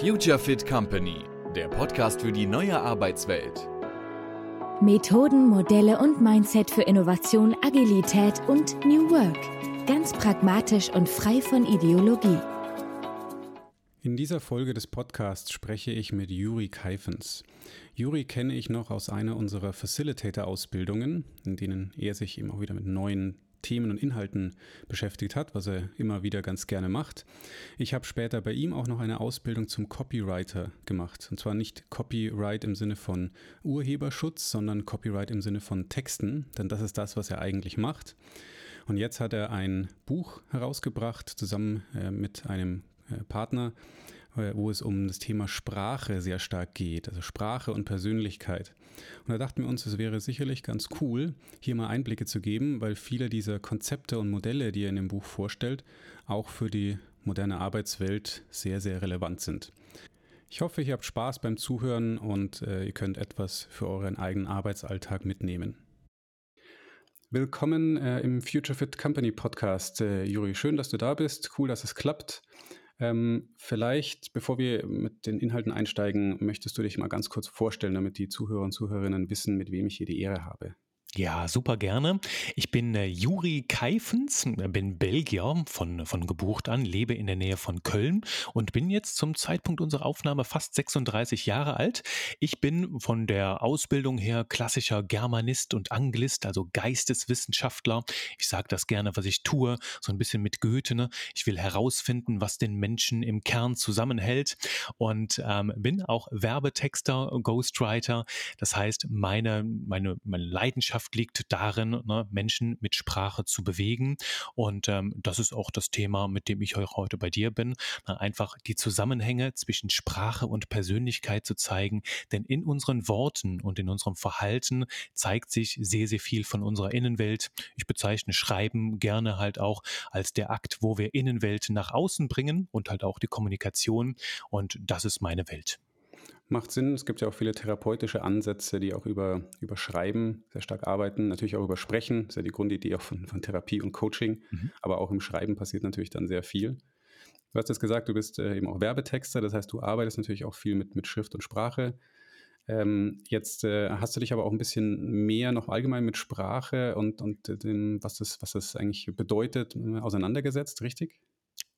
Future Fit Company, der Podcast für die neue Arbeitswelt. Methoden, Modelle und Mindset für Innovation, Agilität und New Work. Ganz pragmatisch und frei von Ideologie. In dieser Folge des Podcasts spreche ich mit Juri Keifens. Juri kenne ich noch aus einer unserer Facilitator-Ausbildungen, in denen er sich eben auch wieder mit neuen Themen und Inhalten beschäftigt hat, was er immer wieder ganz gerne macht. Ich habe später bei ihm auch noch eine Ausbildung zum Copywriter gemacht. Und zwar nicht Copyright im Sinne von Urheberschutz, sondern Copyright im Sinne von Texten, denn das ist das, was er eigentlich macht. Und jetzt hat er ein Buch herausgebracht, zusammen äh, mit einem äh, Partner, wo es um das Thema Sprache sehr stark geht, also Sprache und Persönlichkeit. Und da dachten wir uns, es wäre sicherlich ganz cool, hier mal Einblicke zu geben, weil viele dieser Konzepte und Modelle, die er in dem Buch vorstellt, auch für die moderne Arbeitswelt sehr, sehr relevant sind. Ich hoffe, ihr habt Spaß beim Zuhören und äh, ihr könnt etwas für euren eigenen Arbeitsalltag mitnehmen. Willkommen äh, im Future Fit Company Podcast, äh, Juri. Schön, dass du da bist. Cool, dass es klappt. Ähm, vielleicht, bevor wir mit den Inhalten einsteigen, möchtest du dich mal ganz kurz vorstellen, damit die Zuhörer und Zuhörerinnen wissen, mit wem ich hier die Ehre habe. Ja, super gerne. Ich bin äh, Juri Keifens, äh, bin Belgier von, von Geburt an, lebe in der Nähe von Köln und bin jetzt zum Zeitpunkt unserer Aufnahme fast 36 Jahre alt. Ich bin von der Ausbildung her klassischer Germanist und Anglist, also Geisteswissenschaftler. Ich sage das gerne, was ich tue, so ein bisschen mit Goethe. Ne? Ich will herausfinden, was den Menschen im Kern zusammenhält und ähm, bin auch Werbetexter, Ghostwriter. Das heißt, meine, meine, meine Leidenschaft Leidenschaft liegt darin, ne, Menschen mit Sprache zu bewegen. Und ähm, das ist auch das Thema, mit dem ich heute bei dir bin. Ne, einfach die Zusammenhänge zwischen Sprache und Persönlichkeit zu zeigen. Denn in unseren Worten und in unserem Verhalten zeigt sich sehr, sehr viel von unserer Innenwelt. Ich bezeichne Schreiben gerne halt auch als der Akt, wo wir Innenwelt nach außen bringen und halt auch die Kommunikation. Und das ist meine Welt. Macht Sinn. Es gibt ja auch viele therapeutische Ansätze, die auch über, über Schreiben sehr stark arbeiten. Natürlich auch über Sprechen. Das ist ja die Grundidee auch von, von Therapie und Coaching. Mhm. Aber auch im Schreiben passiert natürlich dann sehr viel. Du hast jetzt gesagt, du bist äh, eben auch Werbetexter. Das heißt, du arbeitest natürlich auch viel mit, mit Schrift und Sprache. Ähm, jetzt äh, hast du dich aber auch ein bisschen mehr noch allgemein mit Sprache und, und dem, was, das, was das eigentlich bedeutet, äh, auseinandergesetzt, richtig?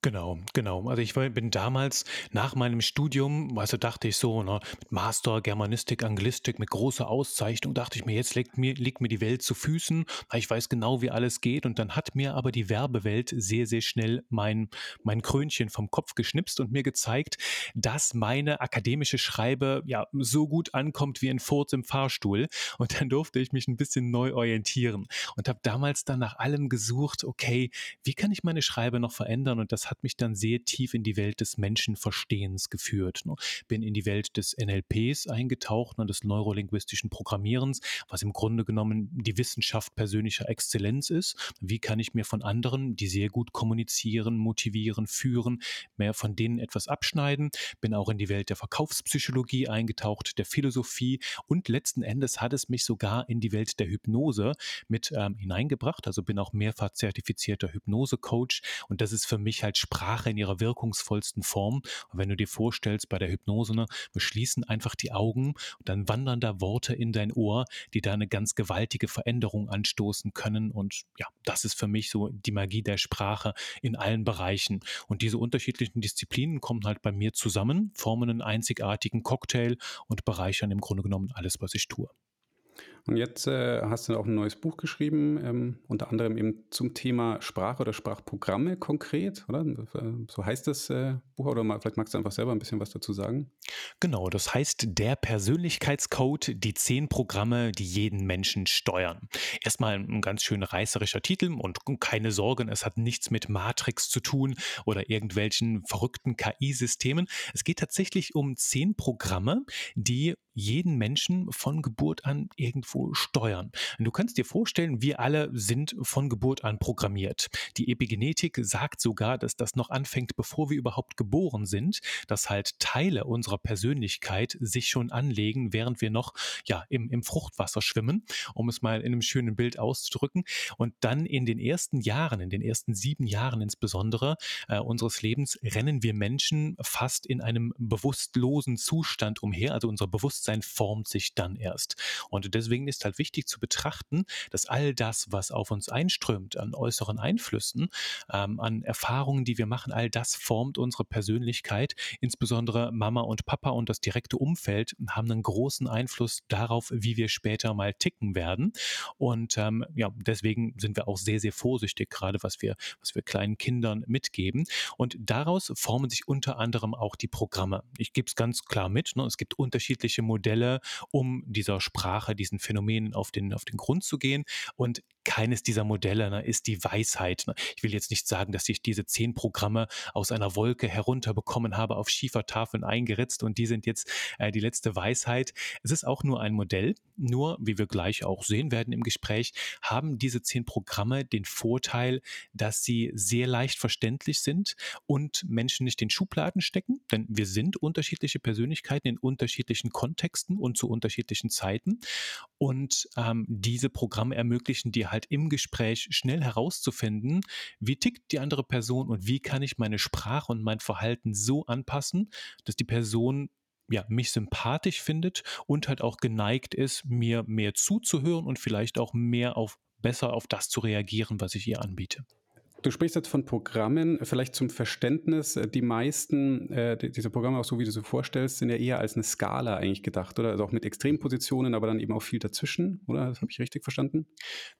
Genau, genau. Also ich bin damals nach meinem Studium, also dachte ich so, ne, mit Master, Germanistik, Anglistik, mit großer Auszeichnung, dachte ich mir, jetzt liegt mir, liegt mir die Welt zu Füßen, ich weiß genau, wie alles geht. Und dann hat mir aber die Werbewelt sehr, sehr schnell mein, mein Krönchen vom Kopf geschnipst und mir gezeigt, dass meine akademische Schreibe ja so gut ankommt wie ein Furz im Fahrstuhl. Und dann durfte ich mich ein bisschen neu orientieren und habe damals dann nach allem gesucht, okay, wie kann ich meine Schreibe noch verändern? Und das hat mich dann sehr tief in die Welt des Menschenverstehens geführt. Ne? Bin in die Welt des NLPs eingetaucht, ne, des neurolinguistischen Programmierens, was im Grunde genommen die Wissenschaft persönlicher Exzellenz ist. Wie kann ich mir von anderen, die sehr gut kommunizieren, motivieren, führen, mehr von denen etwas abschneiden? Bin auch in die Welt der Verkaufspsychologie eingetaucht, der Philosophie und letzten Endes hat es mich sogar in die Welt der Hypnose mit ähm, hineingebracht. Also bin auch mehrfach zertifizierter Hypnose-Coach und das ist für mich halt Sprache in ihrer wirkungsvollsten Form. Und wenn du dir vorstellst, bei der Hypnose, ne, wir schließen einfach die Augen und dann wandern da Worte in dein Ohr, die da eine ganz gewaltige Veränderung anstoßen können. Und ja, das ist für mich so die Magie der Sprache in allen Bereichen. Und diese unterschiedlichen Disziplinen kommen halt bei mir zusammen, formen einen einzigartigen Cocktail und bereichern im Grunde genommen alles, was ich tue. Und jetzt äh, hast du auch ein neues Buch geschrieben, ähm, unter anderem eben zum Thema Sprache oder Sprachprogramme konkret, oder? So heißt das äh, Buch, oder mal, vielleicht magst du einfach selber ein bisschen was dazu sagen. Genau, das heißt der Persönlichkeitscode, die zehn Programme, die jeden Menschen steuern. Erstmal ein ganz schön reißerischer Titel und keine Sorgen, es hat nichts mit Matrix zu tun oder irgendwelchen verrückten KI-Systemen. Es geht tatsächlich um zehn Programme, die jeden Menschen von Geburt an irgendwo steuern. Und du kannst dir vorstellen, wir alle sind von Geburt an programmiert. Die Epigenetik sagt sogar, dass das noch anfängt, bevor wir überhaupt geboren sind, dass halt Teile unserer Persönlichkeit sich schon anlegen, während wir noch ja im, im Fruchtwasser schwimmen, um es mal in einem schönen Bild auszudrücken. Und dann in den ersten Jahren, in den ersten sieben Jahren insbesondere äh, unseres Lebens, rennen wir Menschen fast in einem bewusstlosen Zustand umher. Also unser Bewusstsein formt sich dann erst. Und deswegen ist halt wichtig zu betrachten, dass all das, was auf uns einströmt an äußeren Einflüssen, ähm, an Erfahrungen, die wir machen, all das formt unsere Persönlichkeit. Insbesondere Mama und Papa und das direkte Umfeld haben einen großen Einfluss darauf, wie wir später mal ticken werden. Und ähm, ja, deswegen sind wir auch sehr, sehr vorsichtig, gerade was wir, was wir kleinen Kindern mitgeben. Und daraus formen sich unter anderem auch die Programme. Ich gebe es ganz klar mit. Ne? Es gibt unterschiedliche Modelle, um dieser Sprache, diesen Phänomenen auf den, auf den Grund zu gehen. Und keines dieser Modelle ne, ist die Weisheit. Ne? Ich will jetzt nicht sagen, dass ich diese zehn Programme aus einer Wolke herunterbekommen habe, auf Schiefertafeln eingeritzt und die sind jetzt äh, die letzte Weisheit. Es ist auch nur ein Modell. Nur, wie wir gleich auch sehen werden im Gespräch, haben diese zehn Programme den Vorteil, dass sie sehr leicht verständlich sind und Menschen nicht in Schubladen stecken, denn wir sind unterschiedliche Persönlichkeiten in unterschiedlichen Kontexten und zu unterschiedlichen Zeiten. Und ähm, diese Programme ermöglichen dir halt im Gespräch schnell herauszufinden, wie tickt die andere Person und wie kann ich meine Sprache und mein Verhalten so anpassen, dass die Person ja, mich sympathisch findet und halt auch geneigt ist, mir mehr zuzuhören und vielleicht auch mehr auf besser auf das zu reagieren, was ich ihr anbiete. Du sprichst jetzt von Programmen, vielleicht zum Verständnis. Äh, die meisten äh, dieser Programme, auch so wie du sie vorstellst, sind ja eher als eine Skala eigentlich gedacht, oder? Also auch mit Extrempositionen, aber dann eben auch viel dazwischen, oder? Das habe ich richtig verstanden?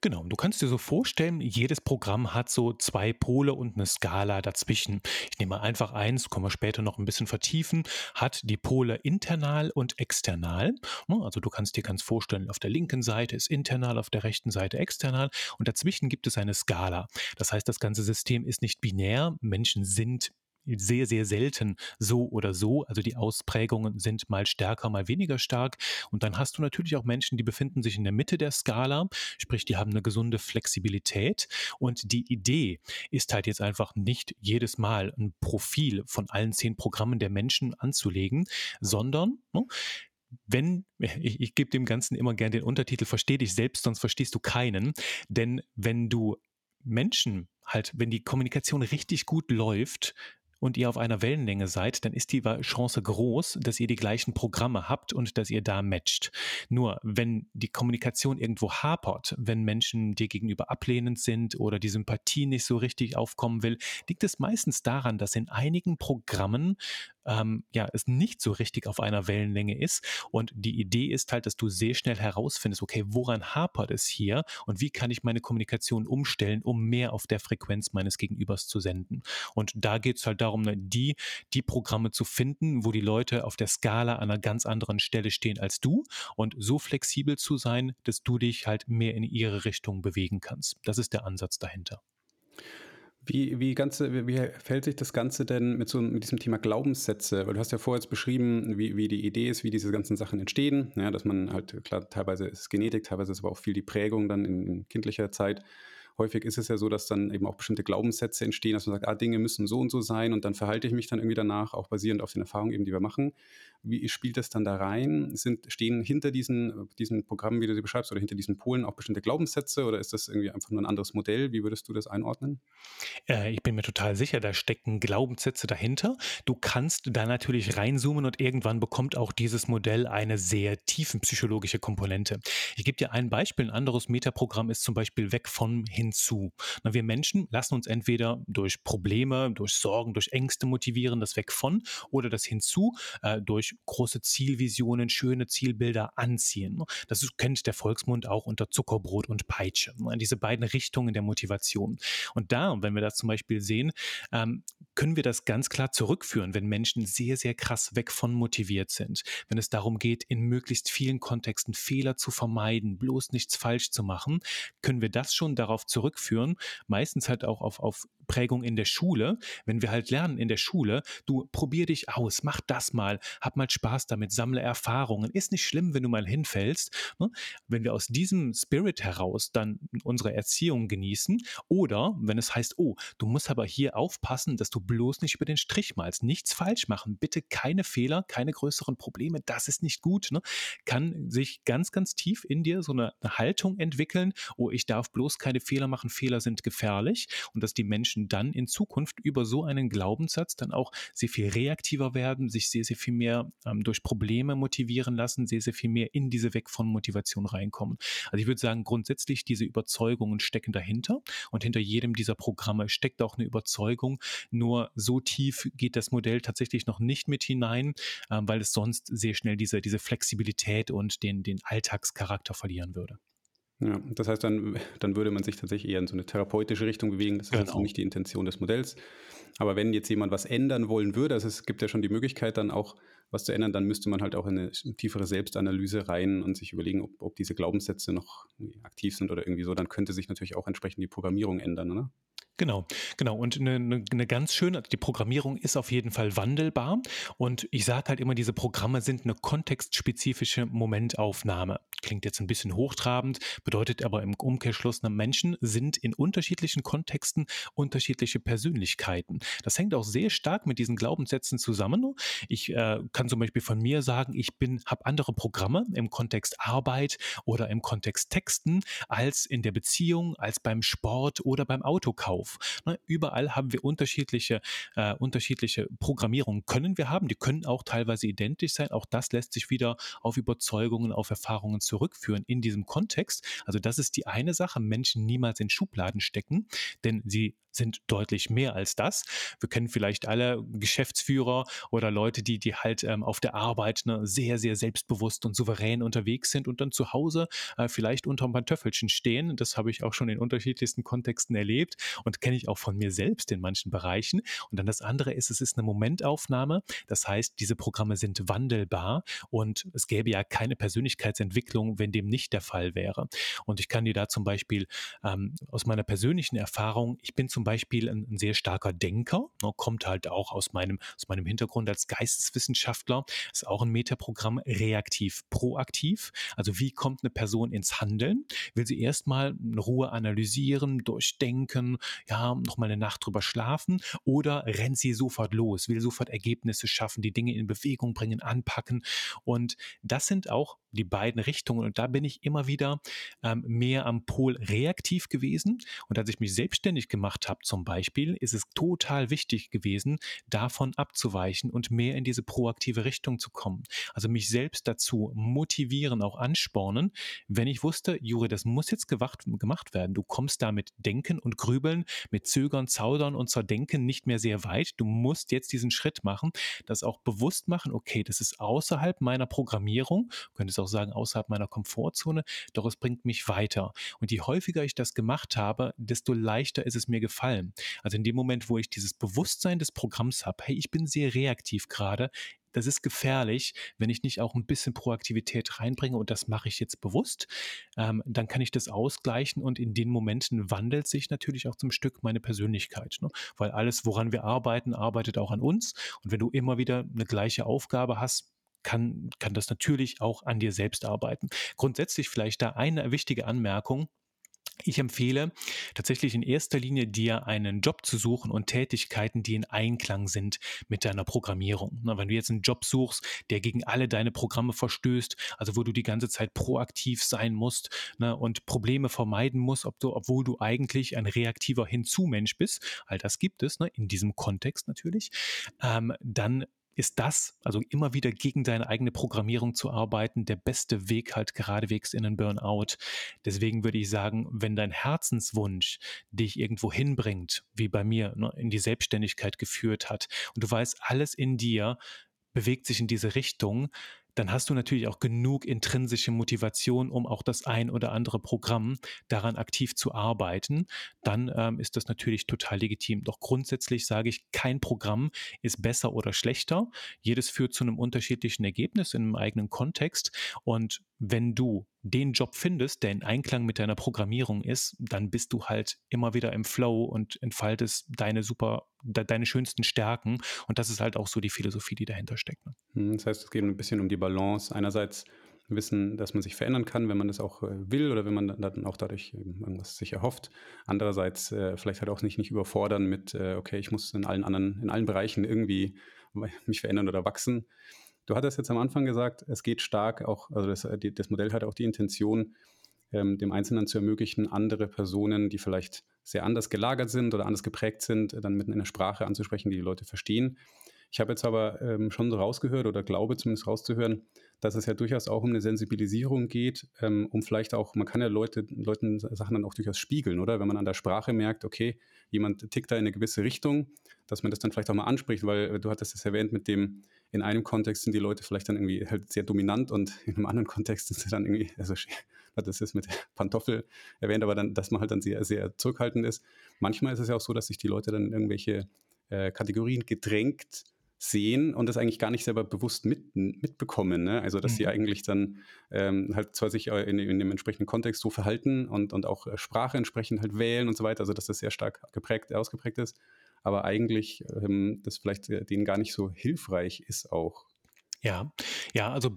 Genau. Du kannst dir so vorstellen, jedes Programm hat so zwei Pole und eine Skala dazwischen. Ich nehme einfach eins, kommen wir später noch ein bisschen vertiefen, hat die Pole internal und external. Ne, also du kannst dir ganz vorstellen, auf der linken Seite ist internal, auf der rechten Seite external und dazwischen gibt es eine Skala. Das heißt, das ganze ganze System ist nicht binär. Menschen sind sehr, sehr selten so oder so. Also die Ausprägungen sind mal stärker, mal weniger stark. Und dann hast du natürlich auch Menschen, die befinden sich in der Mitte der Skala, sprich, die haben eine gesunde Flexibilität. Und die Idee ist halt jetzt einfach nicht jedes Mal ein Profil von allen zehn Programmen der Menschen anzulegen, sondern ne, wenn, ich, ich gebe dem Ganzen immer gerne den Untertitel, versteh dich selbst, sonst verstehst du keinen. Denn wenn du Menschen halt, wenn die Kommunikation richtig gut läuft, und ihr auf einer Wellenlänge seid, dann ist die Chance groß, dass ihr die gleichen Programme habt und dass ihr da matcht. Nur wenn die Kommunikation irgendwo hapert, wenn Menschen dir gegenüber ablehnend sind oder die Sympathie nicht so richtig aufkommen will, liegt es meistens daran, dass in einigen Programmen ähm, ja, es nicht so richtig auf einer Wellenlänge ist. Und die Idee ist halt, dass du sehr schnell herausfindest, okay, woran hapert es hier und wie kann ich meine Kommunikation umstellen, um mehr auf der Frequenz meines Gegenübers zu senden. Und da geht es halt darum, ne, die, die Programme zu finden, wo die Leute auf der Skala an einer ganz anderen Stelle stehen als du und so flexibel zu sein, dass du dich halt mehr in ihre Richtung bewegen kannst. Das ist der Ansatz dahinter. Wie, wie, ganze, wie verhält sich das Ganze denn mit, so, mit diesem Thema Glaubenssätze? Weil du hast ja vorher jetzt beschrieben, wie, wie die Idee ist, wie diese ganzen Sachen entstehen. Ja, dass man halt, klar, teilweise ist es Genetik, teilweise ist aber auch viel die Prägung dann in, in kindlicher Zeit häufig ist es ja so, dass dann eben auch bestimmte Glaubenssätze entstehen, dass man sagt, ah, Dinge müssen so und so sein und dann verhalte ich mich dann irgendwie danach, auch basierend auf den Erfahrungen eben, die wir machen. Wie spielt das dann da rein? Sind, stehen hinter diesen, diesen Programmen, wie du sie beschreibst, oder hinter diesen Polen auch bestimmte Glaubenssätze oder ist das irgendwie einfach nur ein anderes Modell? Wie würdest du das einordnen? Äh, ich bin mir total sicher, da stecken Glaubenssätze dahinter. Du kannst da natürlich reinzoomen und irgendwann bekommt auch dieses Modell eine sehr tiefenpsychologische Komponente. Ich gebe dir ein Beispiel. Ein anderes Metaprogramm ist zum Beispiel weg von hinzu. Na, wir Menschen lassen uns entweder durch Probleme, durch Sorgen, durch Ängste motivieren, das weg von, oder das hinzu äh, durch große Zielvisionen, schöne Zielbilder anziehen. Das kennt der Volksmund auch unter Zuckerbrot und Peitsche. Diese beiden Richtungen der Motivation. Und da, wenn wir das zum Beispiel sehen, ähm, können wir das ganz klar zurückführen, wenn Menschen sehr, sehr krass weg von motiviert sind. Wenn es darum geht, in möglichst vielen Kontexten Fehler zu vermeiden, bloß nichts falsch zu machen, können wir das schon darauf zurückführen, meistens halt auch auf, auf Prägung in der Schule, wenn wir halt lernen in der Schule, du probier dich aus, mach das mal, hab mal Spaß damit, sammle Erfahrungen. Ist nicht schlimm, wenn du mal hinfällst. Ne? Wenn wir aus diesem Spirit heraus dann unsere Erziehung genießen oder wenn es heißt, oh, du musst aber hier aufpassen, dass du bloß nicht über den Strich malst, nichts falsch machen, bitte keine Fehler, keine größeren Probleme, das ist nicht gut, ne? kann sich ganz, ganz tief in dir so eine, Haltung entwickeln, oh, ich darf bloß keine Fehler machen, Fehler sind gefährlich und dass die Menschen dann in Zukunft über so einen Glaubenssatz dann auch sehr viel reaktiver werden, sich sehr, sehr viel mehr ähm, durch Probleme motivieren lassen, sehr, sehr viel mehr in diese Weg von Motivation reinkommen. Also ich würde sagen, grundsätzlich diese Überzeugungen stecken dahinter und hinter jedem dieser Programme steckt auch eine Überzeugung. Nur so tief geht das Modell tatsächlich noch nicht mit hinein, äh, weil es sonst sehr schnell diese, diese Flexibilität und den, den Alltagscharakter verlieren würde. Ja, das heißt, dann, dann würde man sich tatsächlich eher in so eine therapeutische Richtung bewegen. Das ist genau. also nicht die Intention des Modells. Aber wenn jetzt jemand was ändern wollen würde, also es gibt ja schon die Möglichkeit, dann auch was zu ändern, dann müsste man halt auch in eine tiefere Selbstanalyse rein und sich überlegen, ob, ob diese Glaubenssätze noch aktiv sind oder irgendwie so. Dann könnte sich natürlich auch entsprechend die Programmierung ändern, oder? Genau, genau. Und eine, eine, ganz schöne, die Programmierung ist auf jeden Fall wandelbar. Und ich sage halt immer, diese Programme sind eine kontextspezifische Momentaufnahme. Klingt jetzt ein bisschen hochtrabend, bedeutet aber im Umkehrschluss, ne, Menschen sind in unterschiedlichen Kontexten unterschiedliche Persönlichkeiten. Das hängt auch sehr stark mit diesen Glaubenssätzen zusammen. Ich äh, kann zum Beispiel von mir sagen, ich bin, habe andere Programme im Kontext Arbeit oder im Kontext Texten als in der Beziehung, als beim Sport oder beim Autokauf auf. Ne, überall haben wir unterschiedliche, äh, unterschiedliche Programmierungen können wir haben. Die können auch teilweise identisch sein. Auch das lässt sich wieder auf Überzeugungen, auf Erfahrungen zurückführen in diesem Kontext. Also das ist die eine Sache. Menschen niemals in Schubladen stecken, denn sie sind deutlich mehr als das. Wir kennen vielleicht alle Geschäftsführer oder Leute, die, die halt ähm, auf der Arbeit ne, sehr, sehr selbstbewusst und souverän unterwegs sind und dann zu Hause äh, vielleicht unter ein Pantöffelchen stehen. Das habe ich auch schon in unterschiedlichsten Kontexten erlebt und kenne ich auch von mir selbst in manchen Bereichen. Und dann das andere ist, es ist eine Momentaufnahme. Das heißt, diese Programme sind wandelbar und es gäbe ja keine Persönlichkeitsentwicklung, wenn dem nicht der Fall wäre. Und ich kann dir da zum Beispiel ähm, aus meiner persönlichen Erfahrung, ich bin zum zum Beispiel ein, ein sehr starker Denker, ne, kommt halt auch aus meinem, aus meinem Hintergrund als Geisteswissenschaftler, ist auch ein Metaprogramm, reaktiv, proaktiv. Also wie kommt eine Person ins Handeln? Will sie erstmal in Ruhe analysieren, durchdenken, ja, nochmal eine Nacht drüber schlafen oder rennt sie sofort los, will sofort Ergebnisse schaffen, die Dinge in Bewegung bringen, anpacken. Und das sind auch die beiden Richtungen. Und da bin ich immer wieder ähm, mehr am Pol reaktiv gewesen. Und als ich mich selbstständig gemacht habe zum Beispiel, ist es total wichtig gewesen, davon abzuweichen und mehr in diese proaktive Richtung zu kommen. Also mich selbst dazu motivieren, auch anspornen, wenn ich wusste, Jure, das muss jetzt gewacht, gemacht werden. Du kommst da mit Denken und Grübeln, mit Zögern, Zaudern und Zerdenken nicht mehr sehr weit. Du musst jetzt diesen Schritt machen, das auch bewusst machen, okay, das ist außerhalb meiner Programmierung, könnte auch sagen, außerhalb meiner Komfortzone, doch es bringt mich weiter. Und je häufiger ich das gemacht habe, desto leichter ist es mir gefallen. Also in dem Moment, wo ich dieses Bewusstsein des Programms habe, hey, ich bin sehr reaktiv gerade, das ist gefährlich, wenn ich nicht auch ein bisschen Proaktivität reinbringe und das mache ich jetzt bewusst, ähm, dann kann ich das ausgleichen und in den Momenten wandelt sich natürlich auch zum Stück meine Persönlichkeit, ne? weil alles, woran wir arbeiten, arbeitet auch an uns und wenn du immer wieder eine gleiche Aufgabe hast, kann, kann das natürlich auch an dir selbst arbeiten. Grundsätzlich vielleicht da eine wichtige Anmerkung. Ich empfehle tatsächlich in erster Linie dir einen Job zu suchen und Tätigkeiten, die in Einklang sind mit deiner Programmierung. wenn du jetzt einen Job suchst, der gegen alle deine Programme verstößt, also wo du die ganze Zeit proaktiv sein musst und Probleme vermeiden musst, ob du, obwohl du eigentlich ein reaktiver Hinzumensch bist, all das gibt es, ne, in diesem Kontext natürlich, ähm, dann ist das, also immer wieder gegen deine eigene Programmierung zu arbeiten, der beste Weg halt geradewegs in den Burnout. Deswegen würde ich sagen, wenn dein Herzenswunsch dich irgendwo hinbringt, wie bei mir, ne, in die Selbstständigkeit geführt hat und du weißt, alles in dir bewegt sich in diese Richtung, dann hast du natürlich auch genug intrinsische Motivation, um auch das ein oder andere Programm daran aktiv zu arbeiten. Dann ähm, ist das natürlich total legitim. Doch grundsätzlich sage ich, kein Programm ist besser oder schlechter. Jedes führt zu einem unterschiedlichen Ergebnis in einem eigenen Kontext. Und wenn du den Job findest, der in Einklang mit deiner Programmierung ist, dann bist du halt immer wieder im Flow und entfaltest deine super, de, deine schönsten Stärken. Und das ist halt auch so die Philosophie, die dahinter steckt. Ne? Hm, das heißt, es geht ein bisschen um die Balance. Einerseits wissen, dass man sich verändern kann, wenn man das auch äh, will oder wenn man dann auch dadurch irgendwas sich erhofft. Andererseits äh, vielleicht halt auch nicht, nicht überfordern mit, äh, okay, ich muss in allen anderen, in allen Bereichen irgendwie mich verändern oder wachsen. Du hattest jetzt am Anfang gesagt, es geht stark auch, also das, die, das Modell hat auch die Intention, ähm, dem Einzelnen zu ermöglichen, andere Personen, die vielleicht sehr anders gelagert sind oder anders geprägt sind, dann mitten in der Sprache anzusprechen, die die Leute verstehen. Ich habe jetzt aber ähm, schon so rausgehört oder glaube zumindest rauszuhören, dass es ja durchaus auch um eine Sensibilisierung geht, ähm, um vielleicht auch, man kann ja Leute, Leuten Sachen dann auch durchaus spiegeln, oder? Wenn man an der Sprache merkt, okay, jemand tickt da in eine gewisse Richtung, dass man das dann vielleicht auch mal anspricht, weil äh, du hattest es erwähnt mit dem, in einem Kontext sind die Leute vielleicht dann irgendwie halt sehr dominant und in einem anderen Kontext sind sie dann irgendwie, also das ist mit Pantoffel erwähnt, aber dann, dass man halt dann sehr, sehr zurückhaltend ist. Manchmal ist es ja auch so, dass sich die Leute dann in irgendwelche äh, Kategorien gedrängt sehen und das eigentlich gar nicht selber bewusst mit, mitbekommen. Ne? Also dass mhm. sie eigentlich dann ähm, halt zwar sich in, in, dem entsprechenden Kontext so verhalten und, und auch äh, Sprache entsprechend halt wählen und so weiter, also dass das sehr stark geprägt, ausgeprägt ist, aber eigentlich ähm, das vielleicht äh, denen gar nicht so hilfreich ist auch. Ja, ja, also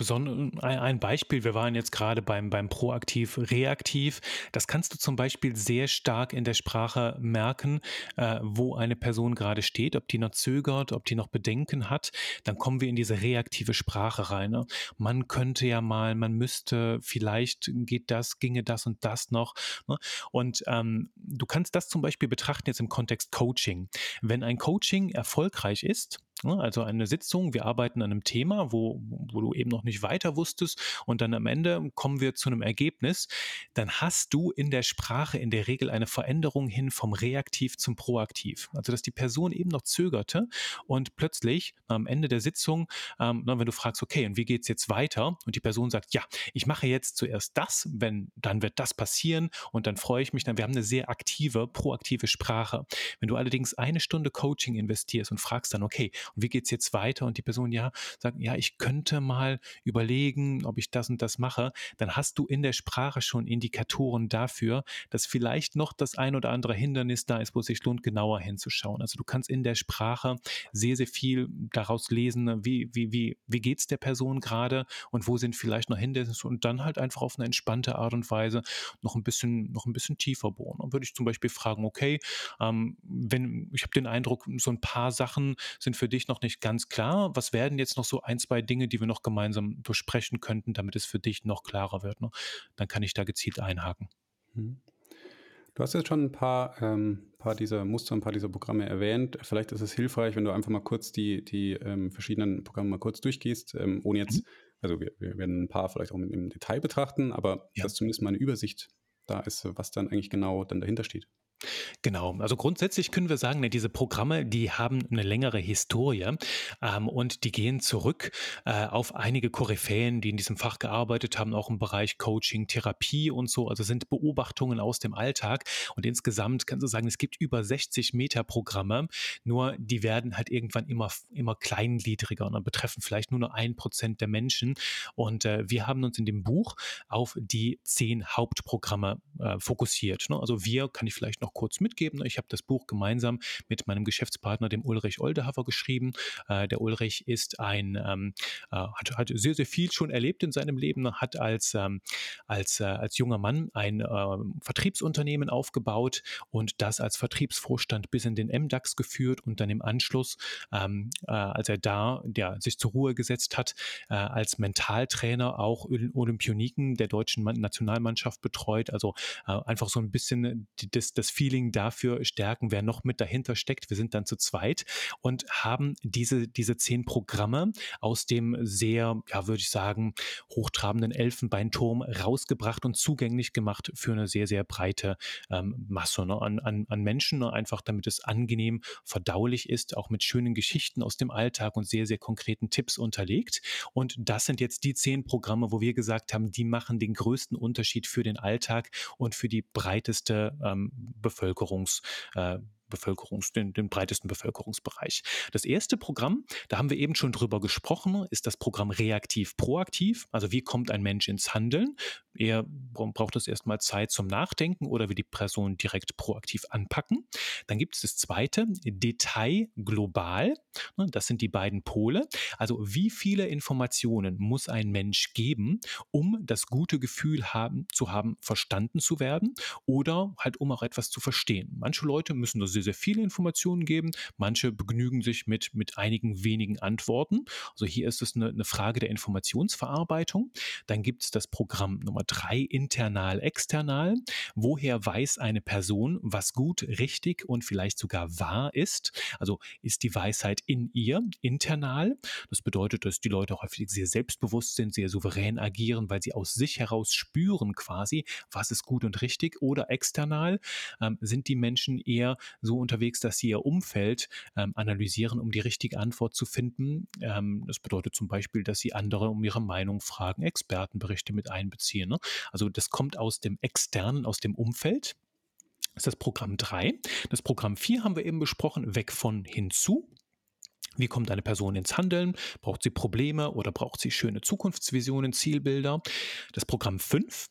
ein Beispiel, wir waren jetzt gerade beim, beim Proaktiv-Reaktiv. Das kannst du zum Beispiel sehr stark in der Sprache merken, äh, wo eine Person gerade steht, ob die noch zögert, ob die noch Bedenken hat. Dann kommen wir in diese reaktive Sprache rein. Ne? Man könnte ja mal, man müsste, vielleicht geht das, ginge das und das noch. Ne? Und ähm, du kannst das zum Beispiel betrachten jetzt im Kontext Coaching. Wenn ein Coaching erfolgreich ist? Also eine Sitzung, wir arbeiten an einem Thema, wo, wo du eben noch nicht weiter wusstest und dann am Ende kommen wir zu einem Ergebnis, dann hast du in der Sprache in der Regel eine Veränderung hin vom Reaktiv zum Proaktiv. Also dass die Person eben noch zögerte und plötzlich am Ende der Sitzung, ähm, wenn du fragst, okay, und wie geht es jetzt weiter? Und die Person sagt, ja, ich mache jetzt zuerst das, wenn dann wird das passieren und dann freue ich mich dann. Wir haben eine sehr aktive, proaktive Sprache. Wenn du allerdings eine Stunde Coaching investierst und fragst dann, okay, und wie geht es jetzt weiter? Und die Person ja sagt, ja, ich könnte mal überlegen, ob ich das und das mache, dann hast du in der Sprache schon Indikatoren dafür, dass vielleicht noch das ein oder andere Hindernis da ist, wo es sich lohnt, genauer hinzuschauen. Also du kannst in der Sprache sehr, sehr viel daraus lesen, wie, wie, wie, wie geht es der Person gerade und wo sind vielleicht noch Hindernisse und dann halt einfach auf eine entspannte Art und Weise noch ein bisschen, noch ein bisschen tiefer bohren. Dann würde ich zum Beispiel fragen, okay, ähm, wenn ich habe den Eindruck, so ein paar Sachen sind für dich dich noch nicht ganz klar. Was werden jetzt noch so ein, zwei Dinge, die wir noch gemeinsam besprechen könnten, damit es für dich noch klarer wird? Ne? Dann kann ich da gezielt einhaken. Mhm. Du hast jetzt schon ein paar, ähm, paar dieser Muster, ein paar dieser Programme erwähnt. Vielleicht ist es hilfreich, wenn du einfach mal kurz die, die ähm, verschiedenen Programme mal kurz durchgehst, ähm, ohne jetzt, mhm. also wir, wir, werden ein paar vielleicht auch im Detail betrachten, aber ja. dass zumindest mal eine Übersicht da ist, was dann eigentlich genau dann dahinter steht. Genau, also grundsätzlich können wir sagen, ne, diese Programme, die haben eine längere Historie ähm, und die gehen zurück äh, auf einige Koryphäen, die in diesem Fach gearbeitet haben, auch im Bereich Coaching, Therapie und so. Also sind Beobachtungen aus dem Alltag und insgesamt kannst du sagen, es gibt über 60 Metaprogramme, nur die werden halt irgendwann immer, immer kleingliedriger und dann betreffen vielleicht nur noch ein Prozent der Menschen. Und äh, wir haben uns in dem Buch auf die zehn Hauptprogramme äh, fokussiert. Ne? Also wir, kann ich vielleicht noch kurz mitgeben. Ich habe das Buch gemeinsam mit meinem Geschäftspartner, dem Ulrich Oldehafer, geschrieben. Äh, der Ulrich ist ein, ähm, äh, hat, hat, sehr, sehr viel schon erlebt in seinem Leben, hat als, ähm, als, äh, als junger Mann ein ähm, Vertriebsunternehmen aufgebaut und das als Vertriebsvorstand bis in den MDAX geführt und dann im Anschluss, ähm, äh, als er da der, sich zur Ruhe gesetzt hat, äh, als Mentaltrainer auch Olympioniken der deutschen Nationalmannschaft betreut. Also äh, einfach so ein bisschen das, das Feeling dafür stärken, wer noch mit dahinter steckt. Wir sind dann zu zweit und haben diese, diese zehn Programme aus dem sehr, ja, würde ich sagen, hochtrabenden Elfenbeinturm rausgebracht und zugänglich gemacht für eine sehr, sehr breite ähm, Masse ne, an, an, an Menschen, ne, einfach damit es angenehm verdaulich ist, auch mit schönen Geschichten aus dem Alltag und sehr, sehr konkreten Tipps unterlegt. Und das sind jetzt die zehn Programme, wo wir gesagt haben, die machen den größten Unterschied für den Alltag und für die breiteste ähm, Bevölkerungs, äh, Bevölkerungs, den, den, breitesten Bevölkerungsbereich. Das erste Programm, da haben wir eben schon drüber gesprochen, ist das Programm reaktiv-proaktiv. Also wie kommt ein Mensch ins Handeln? Eher braucht es erstmal Zeit zum Nachdenken oder wir die Person direkt proaktiv anpacken. Dann gibt es das zweite, Detail global. Ne, das sind die beiden Pole. Also wie viele Informationen muss ein Mensch geben, um das gute Gefühl haben, zu haben, verstanden zu werden oder halt um auch etwas zu verstehen. Manche Leute müssen da sehr, sehr viele Informationen geben, manche begnügen sich mit, mit einigen wenigen Antworten. Also hier ist es eine, eine Frage der Informationsverarbeitung. Dann gibt es das Programm Nummer drei, internal, external. Woher weiß eine Person, was gut, richtig und vielleicht sogar wahr ist? Also ist die Weisheit in ihr, internal. Das bedeutet, dass die Leute häufig sehr selbstbewusst sind, sehr souverän agieren, weil sie aus sich heraus spüren quasi, was ist gut und richtig. Oder external ähm, sind die Menschen eher so unterwegs, dass sie ihr Umfeld ähm, analysieren, um die richtige Antwort zu finden. Ähm, das bedeutet zum Beispiel, dass sie andere um ihre Meinung fragen, Expertenberichte mit einbeziehen. Ne? Also das kommt aus dem externen, aus dem Umfeld. Das ist das Programm 3. Das Programm 4 haben wir eben besprochen, weg von hinzu. Wie kommt eine Person ins Handeln? Braucht sie Probleme oder braucht sie schöne Zukunftsvisionen, Zielbilder? Das Programm 5,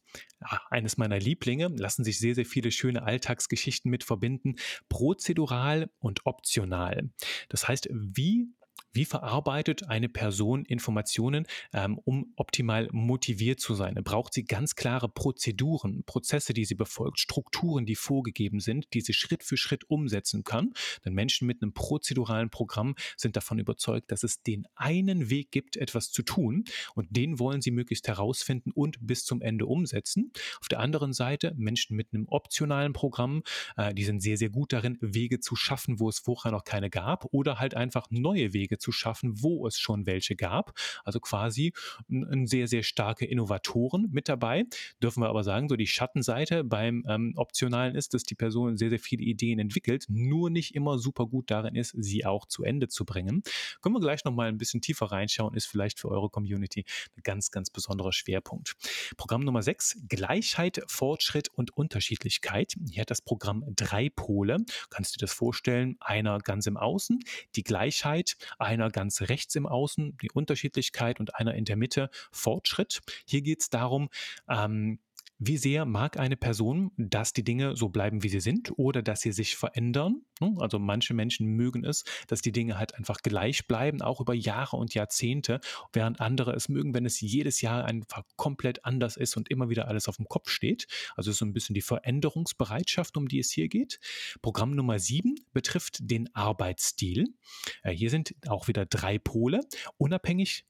eines meiner Lieblinge, lassen sich sehr, sehr viele schöne Alltagsgeschichten mit verbinden. Prozedural und optional. Das heißt, wie wie verarbeitet eine Person Informationen, ähm, um optimal motiviert zu sein? Braucht sie ganz klare Prozeduren, Prozesse, die sie befolgt, Strukturen, die vorgegeben sind, die sie Schritt für Schritt umsetzen kann? Denn Menschen mit einem prozeduralen Programm sind davon überzeugt, dass es den einen Weg gibt, etwas zu tun und den wollen sie möglichst herausfinden und bis zum Ende umsetzen. Auf der anderen Seite Menschen mit einem optionalen Programm, äh, die sind sehr, sehr gut darin, Wege zu schaffen, wo es vorher noch keine gab oder halt einfach neue Wege zu schaffen, wo es schon welche gab. Also quasi sehr, sehr starke Innovatoren mit dabei. Dürfen wir aber sagen, so die Schattenseite beim ähm, Optionalen ist, dass die Person sehr, sehr viele Ideen entwickelt, nur nicht immer super gut darin ist, sie auch zu Ende zu bringen. Können wir gleich nochmal ein bisschen tiefer reinschauen, ist vielleicht für eure Community ein ganz, ganz besonderer Schwerpunkt. Programm Nummer 6, Gleichheit, Fortschritt und Unterschiedlichkeit. Hier hat das Programm drei Pole. Kannst du dir das vorstellen? Einer ganz im Außen, die Gleichheit, einer ganz rechts im Außen, die Unterschiedlichkeit und einer in der Mitte, Fortschritt. Hier geht es darum, ähm, wie sehr mag eine Person, dass die Dinge so bleiben, wie sie sind oder dass sie sich verändern? Ne? Also manche Menschen mögen es, dass die Dinge halt einfach gleich bleiben, auch über Jahre und Jahrzehnte, während andere es mögen, wenn es jedes Jahr einfach komplett anders ist und immer wieder alles auf dem Kopf steht. Also so ein bisschen die Veränderungsbereitschaft, um die es hier geht. Programm Nummer sieben betrifft den Arbeitsstil. Äh, hier sind auch wieder drei Pole, unabhängig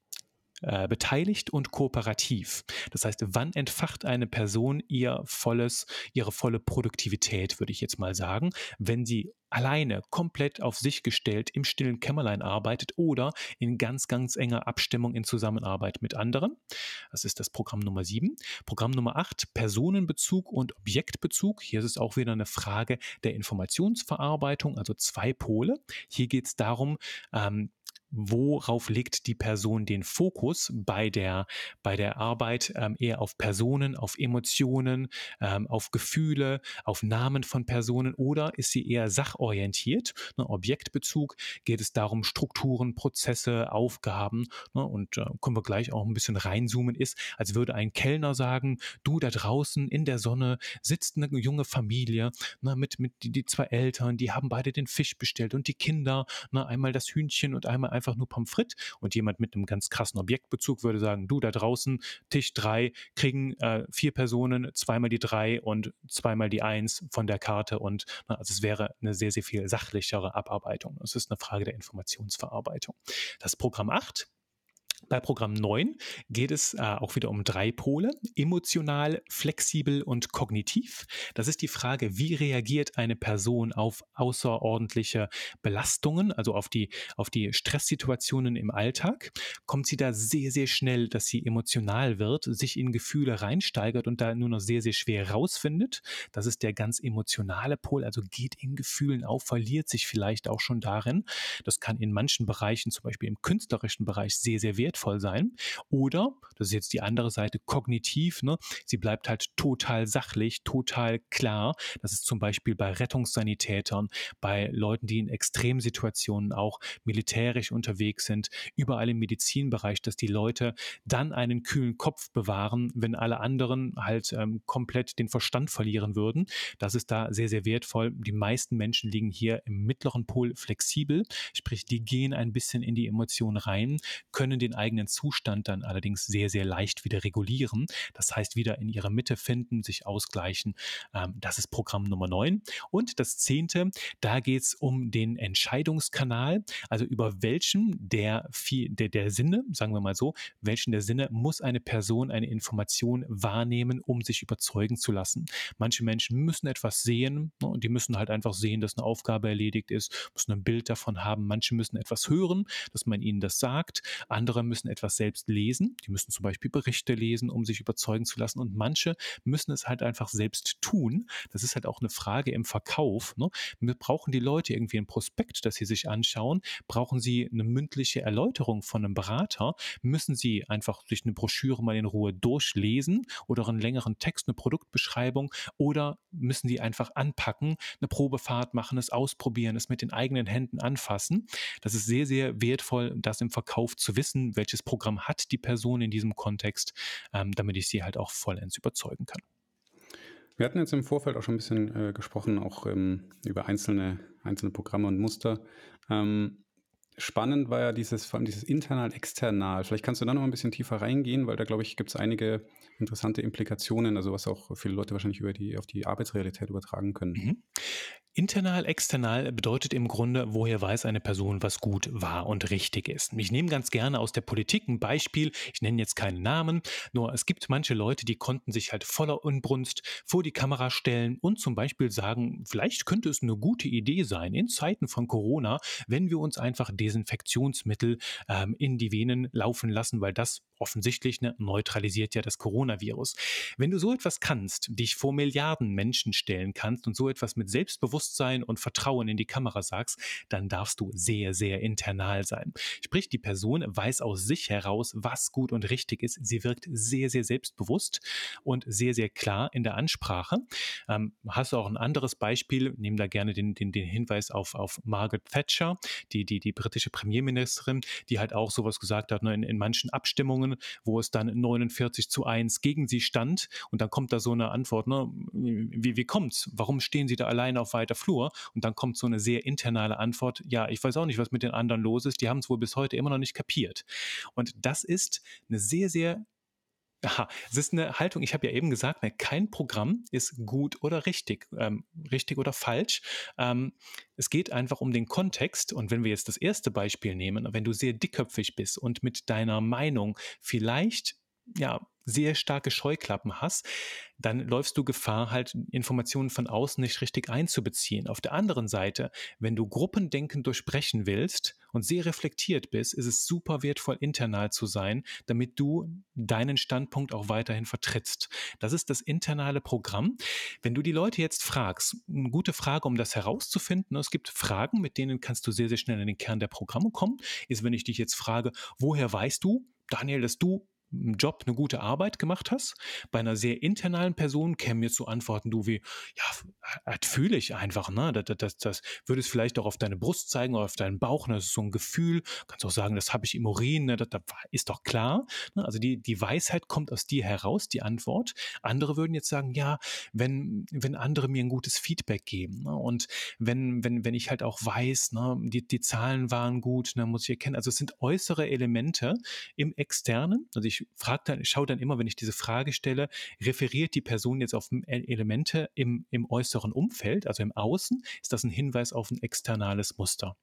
äh, beteiligt und kooperativ. Das heißt, wann entfacht eine Person ihr volles, ihre volle Produktivität, würde ich jetzt mal sagen, wenn sie alleine, komplett auf sich gestellt im stillen Kämmerlein arbeitet oder in ganz, ganz enger Abstimmung in Zusammenarbeit mit anderen. Das ist das Programm Nummer 7. Programm Nummer 8, Personenbezug und Objektbezug. Hier ist es auch wieder eine Frage der Informationsverarbeitung, also zwei Pole. Hier geht es darum, ähm, worauf legt die Person den Fokus? Bei der, bei der Arbeit ähm, eher auf Personen, auf Emotionen, ähm, auf Gefühle, auf Namen von Personen oder ist sie eher sachorientiert? Ne, Objektbezug. Geht es darum, Strukturen, Prozesse, Aufgaben? Ne, und äh, können wir gleich auch ein bisschen reinzoomen, ist, als würde ein Kellner sagen, du da draußen in der Sonne sitzt eine junge Familie ne, mit, mit die, die zwei Eltern, die haben beide den Fisch bestellt und die Kinder, ne, einmal das Hühnchen und einmal einfach nur Pommes frites und jemand mit einem ganz krassen Objektbezug würde sagen, du da draußen, Tisch drei, kriegen äh, vier Personen zweimal die drei und zweimal die eins von der Karte und na, also es wäre eine sehr, sehr viel sachlichere Abarbeitung. Es ist eine Frage der Informationsverarbeitung. Das Programm 8 bei Programm 9 geht es äh, auch wieder um drei Pole, emotional, flexibel und kognitiv. Das ist die Frage, wie reagiert eine Person auf außerordentliche Belastungen, also auf die, auf die Stresssituationen im Alltag? Kommt sie da sehr, sehr schnell, dass sie emotional wird, sich in Gefühle reinsteigert und da nur noch sehr, sehr schwer rausfindet? Das ist der ganz emotionale Pol, also geht in Gefühlen auf, verliert sich vielleicht auch schon darin. Das kann in manchen Bereichen, zum Beispiel im künstlerischen Bereich, sehr, sehr wertvoll wertvoll sein. Oder, das ist jetzt die andere Seite, kognitiv, ne? sie bleibt halt total sachlich, total klar. Das ist zum Beispiel bei Rettungssanitätern, bei Leuten, die in Extremsituationen auch militärisch unterwegs sind, überall im Medizinbereich, dass die Leute dann einen kühlen Kopf bewahren, wenn alle anderen halt ähm, komplett den Verstand verlieren würden. Das ist da sehr, sehr wertvoll. Die meisten Menschen liegen hier im mittleren Pol flexibel, sprich, die gehen ein bisschen in die Emotionen rein, können den eigenen Zustand dann allerdings sehr, sehr leicht wieder regulieren. Das heißt, wieder in ihre Mitte finden, sich ausgleichen. Ähm, das ist Programm Nummer 9. Und das zehnte, da geht es um den Entscheidungskanal, also über welchen der, der, der Sinne, sagen wir mal so, welchen der Sinne muss eine Person eine Information wahrnehmen, um sich überzeugen zu lassen. Manche Menschen müssen etwas sehen ne, und die müssen halt einfach sehen, dass eine Aufgabe erledigt ist, müssen ein Bild davon haben. Manche müssen etwas hören, dass man ihnen das sagt. Andere müssen etwas selbst lesen. Die müssen zum Beispiel Berichte lesen, um sich überzeugen zu lassen. Und manche müssen es halt einfach selbst tun. Das ist halt auch eine Frage im Verkauf. Ne? Brauchen die Leute irgendwie ein Prospekt, das sie sich anschauen? Brauchen sie eine mündliche Erläuterung von einem Berater? Müssen sie einfach sich eine Broschüre mal in Ruhe durchlesen oder einen längeren Text, eine Produktbeschreibung? Oder müssen die einfach anpacken, eine Probefahrt machen, es ausprobieren, es mit den eigenen Händen anfassen? Das ist sehr, sehr wertvoll, das im Verkauf zu wissen, welches Programm hat die Person in diesem Kontext, ähm, damit ich sie halt auch vollends überzeugen kann. Wir hatten jetzt im Vorfeld auch schon ein bisschen äh, gesprochen, auch ähm, über einzelne, einzelne Programme und Muster. Ähm, spannend war ja dieses, vor allem dieses internal-external. Vielleicht kannst du da noch ein bisschen tiefer reingehen, weil da, glaube ich, gibt es einige interessante Implikationen, also was auch viele Leute wahrscheinlich über die, auf die Arbeitsrealität übertragen können. Mhm. Internal, external bedeutet im Grunde, woher weiß eine Person, was gut, wahr und richtig ist. Ich nehme ganz gerne aus der Politik ein Beispiel. Ich nenne jetzt keinen Namen, nur es gibt manche Leute, die konnten sich halt voller Unbrunst vor die Kamera stellen und zum Beispiel sagen, vielleicht könnte es eine gute Idee sein, in Zeiten von Corona, wenn wir uns einfach Desinfektionsmittel ähm, in die Venen laufen lassen, weil das offensichtlich ne, neutralisiert ja das Coronavirus. Wenn du so etwas kannst, dich vor Milliarden Menschen stellen kannst und so etwas mit Selbstbewusstsein und Vertrauen in die Kamera sagst, dann darfst du sehr, sehr internal sein. Sprich, die Person weiß aus sich heraus, was gut und richtig ist. Sie wirkt sehr, sehr selbstbewusst und sehr, sehr klar in der Ansprache. Ähm, hast du auch ein anderes Beispiel? Nehmen da gerne den, den, den Hinweis auf, auf Margaret Thatcher, die, die, die britische Premierministerin, die halt auch sowas gesagt hat, ne, in, in manchen Abstimmungen wo es dann 49 zu 1 gegen sie stand. Und dann kommt da so eine Antwort, ne, wie, wie kommt's? Warum stehen sie da alleine auf weiter Flur? Und dann kommt so eine sehr internale Antwort, ja, ich weiß auch nicht, was mit den anderen los ist. Die haben es wohl bis heute immer noch nicht kapiert. Und das ist eine sehr, sehr Aha, es ist eine Haltung, ich habe ja eben gesagt, ne, kein Programm ist gut oder richtig, ähm, richtig oder falsch. Ähm, es geht einfach um den Kontext. Und wenn wir jetzt das erste Beispiel nehmen, wenn du sehr dickköpfig bist und mit deiner Meinung vielleicht ja, sehr starke Scheuklappen hast, dann läufst du Gefahr, halt Informationen von außen nicht richtig einzubeziehen. Auf der anderen Seite, wenn du Gruppendenken durchbrechen willst und sehr reflektiert bist, ist es super wertvoll, internal zu sein, damit du deinen Standpunkt auch weiterhin vertrittst. Das ist das internale Programm. Wenn du die Leute jetzt fragst, eine gute Frage, um das herauszufinden, es gibt Fragen, mit denen kannst du sehr, sehr schnell in den Kern der Programme kommen, ist, wenn ich dich jetzt frage, woher weißt du, Daniel, dass du Job eine gute Arbeit gemacht hast. Bei einer sehr internalen Person kämen mir so Antworten, du wie, ja, das fühle ich einfach, ne? Das, das, das würde es vielleicht auch auf deine Brust zeigen oder auf deinen Bauch, ne? Das ist so ein Gefühl. Kannst auch sagen, das habe ich im Urin, ne? Das, das ist doch klar. Ne? Also die, die Weisheit kommt aus dir heraus, die Antwort. Andere würden jetzt sagen, ja, wenn, wenn andere mir ein gutes Feedback geben ne? und wenn, wenn, wenn ich halt auch weiß, ne, die, die Zahlen waren gut, ne, muss ich erkennen. Also es sind äußere Elemente im Externen. Also ich frage dann, schaue dann immer, wenn ich diese Frage stelle, referiert die Person jetzt auf Elemente im, im äußeren Umfeld, also im Außen? Ist das ein Hinweis auf ein externales Muster?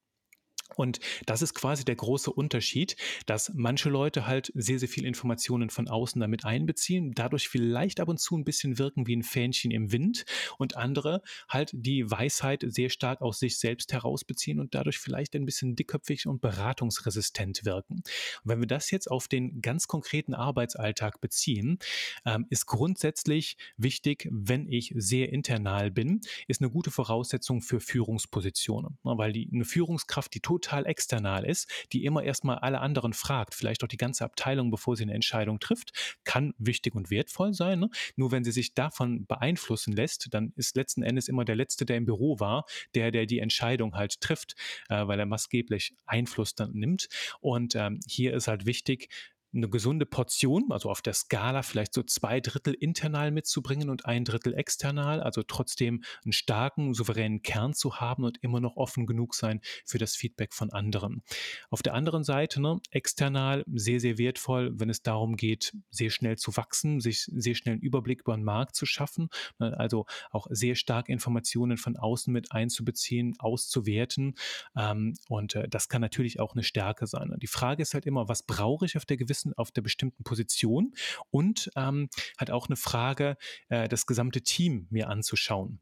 Und das ist quasi der große Unterschied, dass manche Leute halt sehr, sehr viel Informationen von außen damit einbeziehen, dadurch vielleicht ab und zu ein bisschen wirken wie ein Fähnchen im Wind und andere halt die Weisheit sehr stark aus sich selbst herausbeziehen und dadurch vielleicht ein bisschen dickköpfig und beratungsresistent wirken. Und wenn wir das jetzt auf den ganz konkreten Arbeitsalltag beziehen, ähm, ist grundsätzlich wichtig, wenn ich sehr internal bin, ist eine gute Voraussetzung für Führungspositionen, weil die, eine Führungskraft, die tut total external ist, die immer erstmal alle anderen fragt, vielleicht auch die ganze Abteilung, bevor sie eine Entscheidung trifft, kann wichtig und wertvoll sein. Ne? Nur wenn sie sich davon beeinflussen lässt, dann ist letzten Endes immer der Letzte, der im Büro war, der, der die Entscheidung halt trifft, äh, weil er maßgeblich Einfluss dann nimmt. Und ähm, hier ist halt wichtig, eine gesunde Portion, also auf der Skala vielleicht so zwei Drittel internal mitzubringen und ein Drittel external, also trotzdem einen starken, souveränen Kern zu haben und immer noch offen genug sein für das Feedback von anderen. Auf der anderen Seite, ne, external sehr, sehr wertvoll, wenn es darum geht, sehr schnell zu wachsen, sich sehr schnell einen Überblick über den Markt zu schaffen, ne, also auch sehr stark Informationen von außen mit einzubeziehen, auszuwerten. Ähm, und äh, das kann natürlich auch eine Stärke sein. Die Frage ist halt immer, was brauche ich auf der gewissen Wissen auf der bestimmten Position und ähm, hat auch eine Frage, äh, das gesamte Team mir anzuschauen.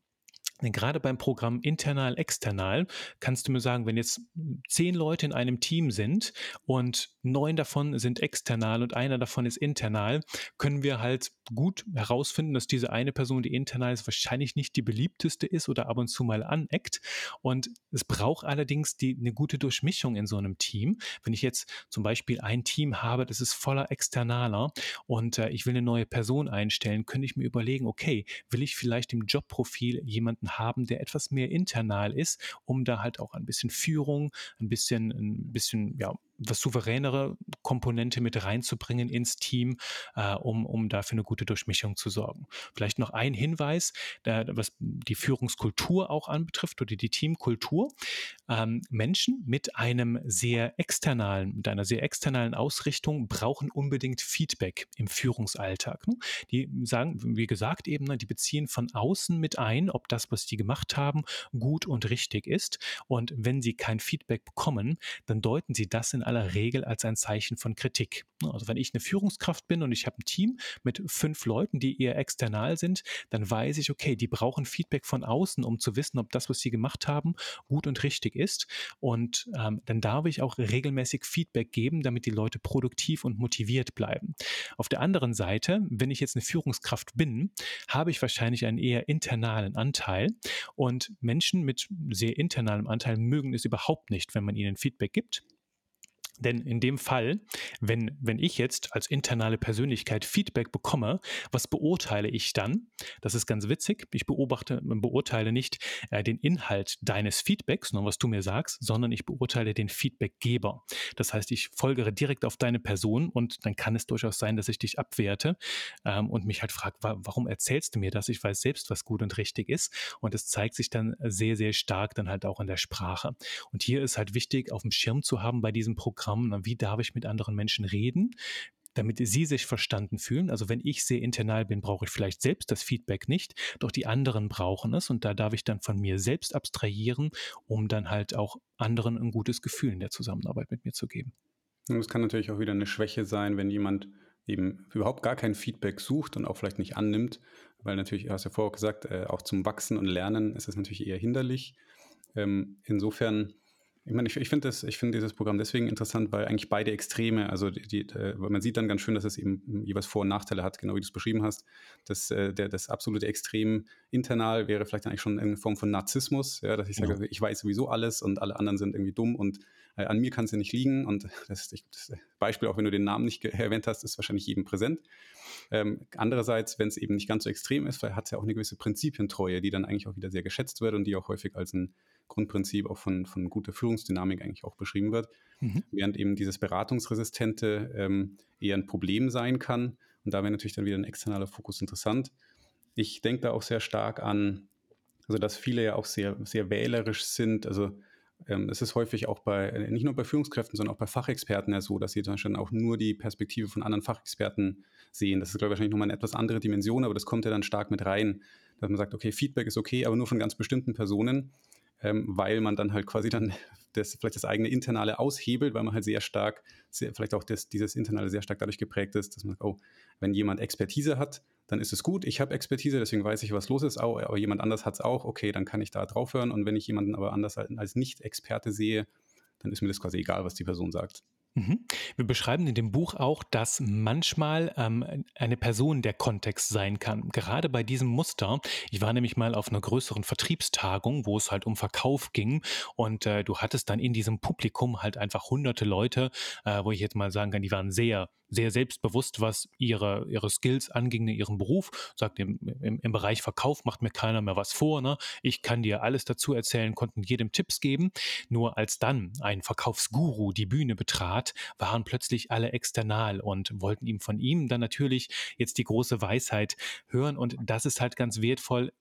Denn gerade beim Programm internal, external kannst du mir sagen, wenn jetzt zehn Leute in einem Team sind und neun davon sind external und einer davon ist internal, können wir halt gut herausfinden, dass diese eine Person, die internal ist, wahrscheinlich nicht die beliebteste ist oder ab und zu mal aneckt. Und es braucht allerdings die, eine gute Durchmischung in so einem Team. Wenn ich jetzt zum Beispiel ein Team habe, das ist voller Externaler und äh, ich will eine neue Person einstellen, könnte ich mir überlegen, okay, will ich vielleicht im Jobprofil jemanden jemanden haben, der etwas mehr internal ist, um da halt auch ein bisschen Führung, ein bisschen, ein bisschen, ja, was souveränere Komponente mit reinzubringen ins Team, äh, um, um dafür eine gute Durchmischung zu sorgen. Vielleicht noch ein Hinweis, da, was die Führungskultur auch anbetrifft oder die Teamkultur. Ähm, Menschen mit einem sehr externalen, mit einer sehr externalen Ausrichtung brauchen unbedingt Feedback im Führungsalltag. Ne? Die sagen, wie gesagt, eben, ne, die beziehen von außen mit ein, ob das, was die gemacht haben, gut und richtig ist. Und wenn sie kein Feedback bekommen, dann deuten sie das in aller Regel als ein Zeichen von Kritik. Also wenn ich eine Führungskraft bin und ich habe ein Team mit fünf Leuten, die eher external sind, dann weiß ich, okay, die brauchen Feedback von außen, um zu wissen, ob das, was sie gemacht haben, gut und richtig ist. Und ähm, dann darf ich auch regelmäßig Feedback geben, damit die Leute produktiv und motiviert bleiben. Auf der anderen Seite, wenn ich jetzt eine Führungskraft bin, habe ich wahrscheinlich einen eher internalen Anteil. Und Menschen mit sehr internalem Anteil mögen es überhaupt nicht, wenn man ihnen Feedback gibt. Denn in dem Fall, wenn, wenn ich jetzt als internale Persönlichkeit Feedback bekomme, was beurteile ich dann? Das ist ganz witzig. Ich beobachte, beurteile nicht äh, den Inhalt deines Feedbacks, nur was du mir sagst, sondern ich beurteile den Feedbackgeber. Das heißt, ich folgere direkt auf deine Person und dann kann es durchaus sein, dass ich dich abwerte ähm, und mich halt frage, wa warum erzählst du mir das? Ich weiß selbst, was gut und richtig ist. Und es zeigt sich dann sehr, sehr stark dann halt auch in der Sprache. Und hier ist halt wichtig, auf dem Schirm zu haben bei diesem Programm, Programm, wie darf ich mit anderen Menschen reden, damit sie sich verstanden fühlen. Also wenn ich sehr internal bin, brauche ich vielleicht selbst das Feedback nicht, doch die anderen brauchen es und da darf ich dann von mir selbst abstrahieren, um dann halt auch anderen ein gutes Gefühl in der Zusammenarbeit mit mir zu geben. Es kann natürlich auch wieder eine Schwäche sein, wenn jemand eben überhaupt gar kein Feedback sucht und auch vielleicht nicht annimmt, weil natürlich, du hast ja vorher gesagt, äh, auch zum Wachsen und Lernen ist es natürlich eher hinderlich. Ähm, insofern ich meine, ich, ich finde find dieses Programm deswegen interessant, weil eigentlich beide Extreme, also die, die, äh, weil man sieht dann ganz schön, dass es eben jeweils Vor- und Nachteile hat, genau wie du es beschrieben hast. Das, äh, der, das absolute Extrem internal wäre vielleicht eigentlich schon eine Form von Narzissmus, ja, dass ich sage, ja. ich weiß sowieso alles und alle anderen sind irgendwie dumm und äh, an mir kann es ja nicht liegen. Und das, das, Beispiel, auch wenn du den Namen nicht erwähnt hast, ist wahrscheinlich jedem präsent. Ähm, andererseits, wenn es eben nicht ganz so extrem ist, hat es ja auch eine gewisse Prinzipientreue, die dann eigentlich auch wieder sehr geschätzt wird und die auch häufig als ein Grundprinzip auch von, von guter Führungsdynamik eigentlich auch beschrieben wird. Mhm. Während eben dieses Beratungsresistente ähm, eher ein Problem sein kann. Und da wäre natürlich dann wieder ein externer Fokus interessant. Ich denke da auch sehr stark an, also dass viele ja auch sehr, sehr wählerisch sind. Also ähm, es ist häufig auch bei, äh, nicht nur bei Führungskräften, sondern auch bei Fachexperten ja so, dass sie zum Beispiel auch nur die Perspektive von anderen Fachexperten sehen. Das ist, glaube ich, wahrscheinlich nochmal eine etwas andere Dimension, aber das kommt ja dann stark mit rein, dass man sagt, okay, Feedback ist okay, aber nur von ganz bestimmten Personen ähm, weil man dann halt quasi dann das, vielleicht das eigene Internale aushebelt, weil man halt sehr stark, sehr, vielleicht auch das, dieses Internale sehr stark dadurch geprägt ist, dass man sagt, oh, wenn jemand Expertise hat, dann ist es gut, ich habe Expertise, deswegen weiß ich, was los ist, oh, aber jemand anders hat es auch, okay, dann kann ich da drauf hören und wenn ich jemanden aber anders als Nicht-Experte sehe, dann ist mir das quasi egal, was die Person sagt. Mhm. Wir beschreiben in dem Buch auch, dass manchmal ähm, eine Person der Kontext sein kann. Gerade bei diesem Muster. Ich war nämlich mal auf einer größeren Vertriebstagung, wo es halt um Verkauf ging und äh, du hattest dann in diesem Publikum halt einfach hunderte Leute, äh, wo ich jetzt mal sagen kann, die waren sehr sehr selbstbewusst, was ihre, ihre Skills anging in ihrem Beruf. Sagt, im, im, im Bereich Verkauf macht mir keiner mehr was vor. Ne? Ich kann dir alles dazu erzählen, konnten jedem Tipps geben. Nur als dann ein Verkaufsguru die Bühne betrat, waren plötzlich alle external und wollten ihm von ihm dann natürlich jetzt die große Weisheit hören. Und das ist halt ganz wertvoll,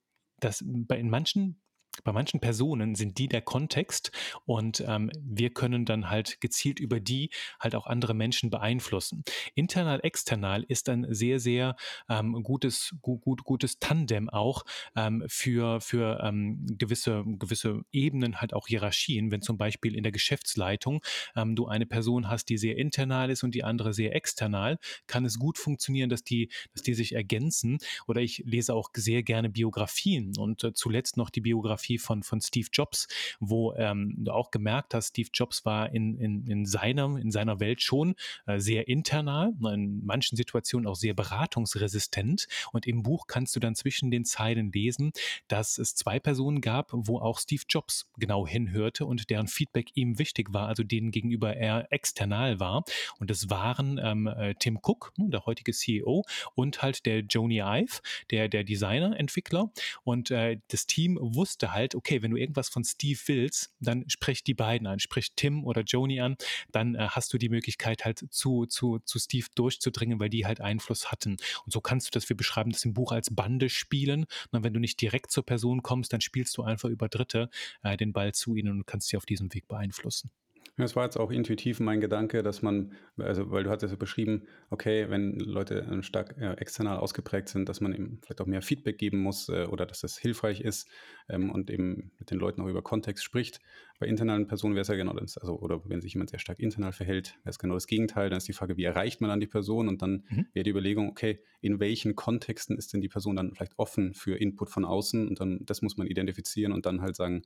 dass in manchen bei manchen Personen sind die der Kontext und ähm, wir können dann halt gezielt über die halt auch andere Menschen beeinflussen. Internal, external ist ein sehr, sehr ähm, gutes, gut, gut, gutes Tandem auch ähm, für, für ähm, gewisse, gewisse Ebenen, halt auch Hierarchien. Wenn zum Beispiel in der Geschäftsleitung ähm, du eine Person hast, die sehr internal ist und die andere sehr external, kann es gut funktionieren, dass die, dass die sich ergänzen. Oder ich lese auch sehr gerne Biografien und äh, zuletzt noch die Biografie Biografie von, von Steve Jobs, wo ähm, du auch gemerkt hast, Steve Jobs war in, in, in, seiner, in seiner Welt schon äh, sehr internal, in manchen Situationen auch sehr beratungsresistent. Und im Buch kannst du dann zwischen den Zeilen lesen, dass es zwei Personen gab, wo auch Steve Jobs genau hinhörte und deren Feedback ihm wichtig war, also denen gegenüber er external war. Und das waren ähm, äh, Tim Cook, hm, der heutige CEO, und halt der Joni Ive, der, der Designer, Entwickler. Und äh, das Team wusste halt, halt, okay, wenn du irgendwas von Steve willst, dann sprich die beiden an, sprich Tim oder Joni an, dann äh, hast du die Möglichkeit halt zu, zu, zu Steve durchzudringen, weil die halt Einfluss hatten. Und so kannst du das, wir beschreiben das im Buch als Bande spielen. Und wenn du nicht direkt zur Person kommst, dann spielst du einfach über Dritte äh, den Ball zu ihnen und kannst sie auf diesem Weg beeinflussen. Das war jetzt auch intuitiv mein Gedanke, dass man, also weil du hattest ja beschrieben, okay, wenn Leute äh, stark äh, external ausgeprägt sind, dass man eben vielleicht auch mehr Feedback geben muss äh, oder dass das hilfreich ist ähm, und eben mit den Leuten auch über Kontext spricht. Bei internalen Personen wäre es ja genau das, also oder wenn sich jemand sehr stark internal verhält, wäre es genau das Gegenteil. Dann ist die Frage, wie erreicht man dann die Person und dann mhm. wäre die Überlegung, okay, in welchen Kontexten ist denn die Person dann vielleicht offen für Input von außen und dann das muss man identifizieren und dann halt sagen,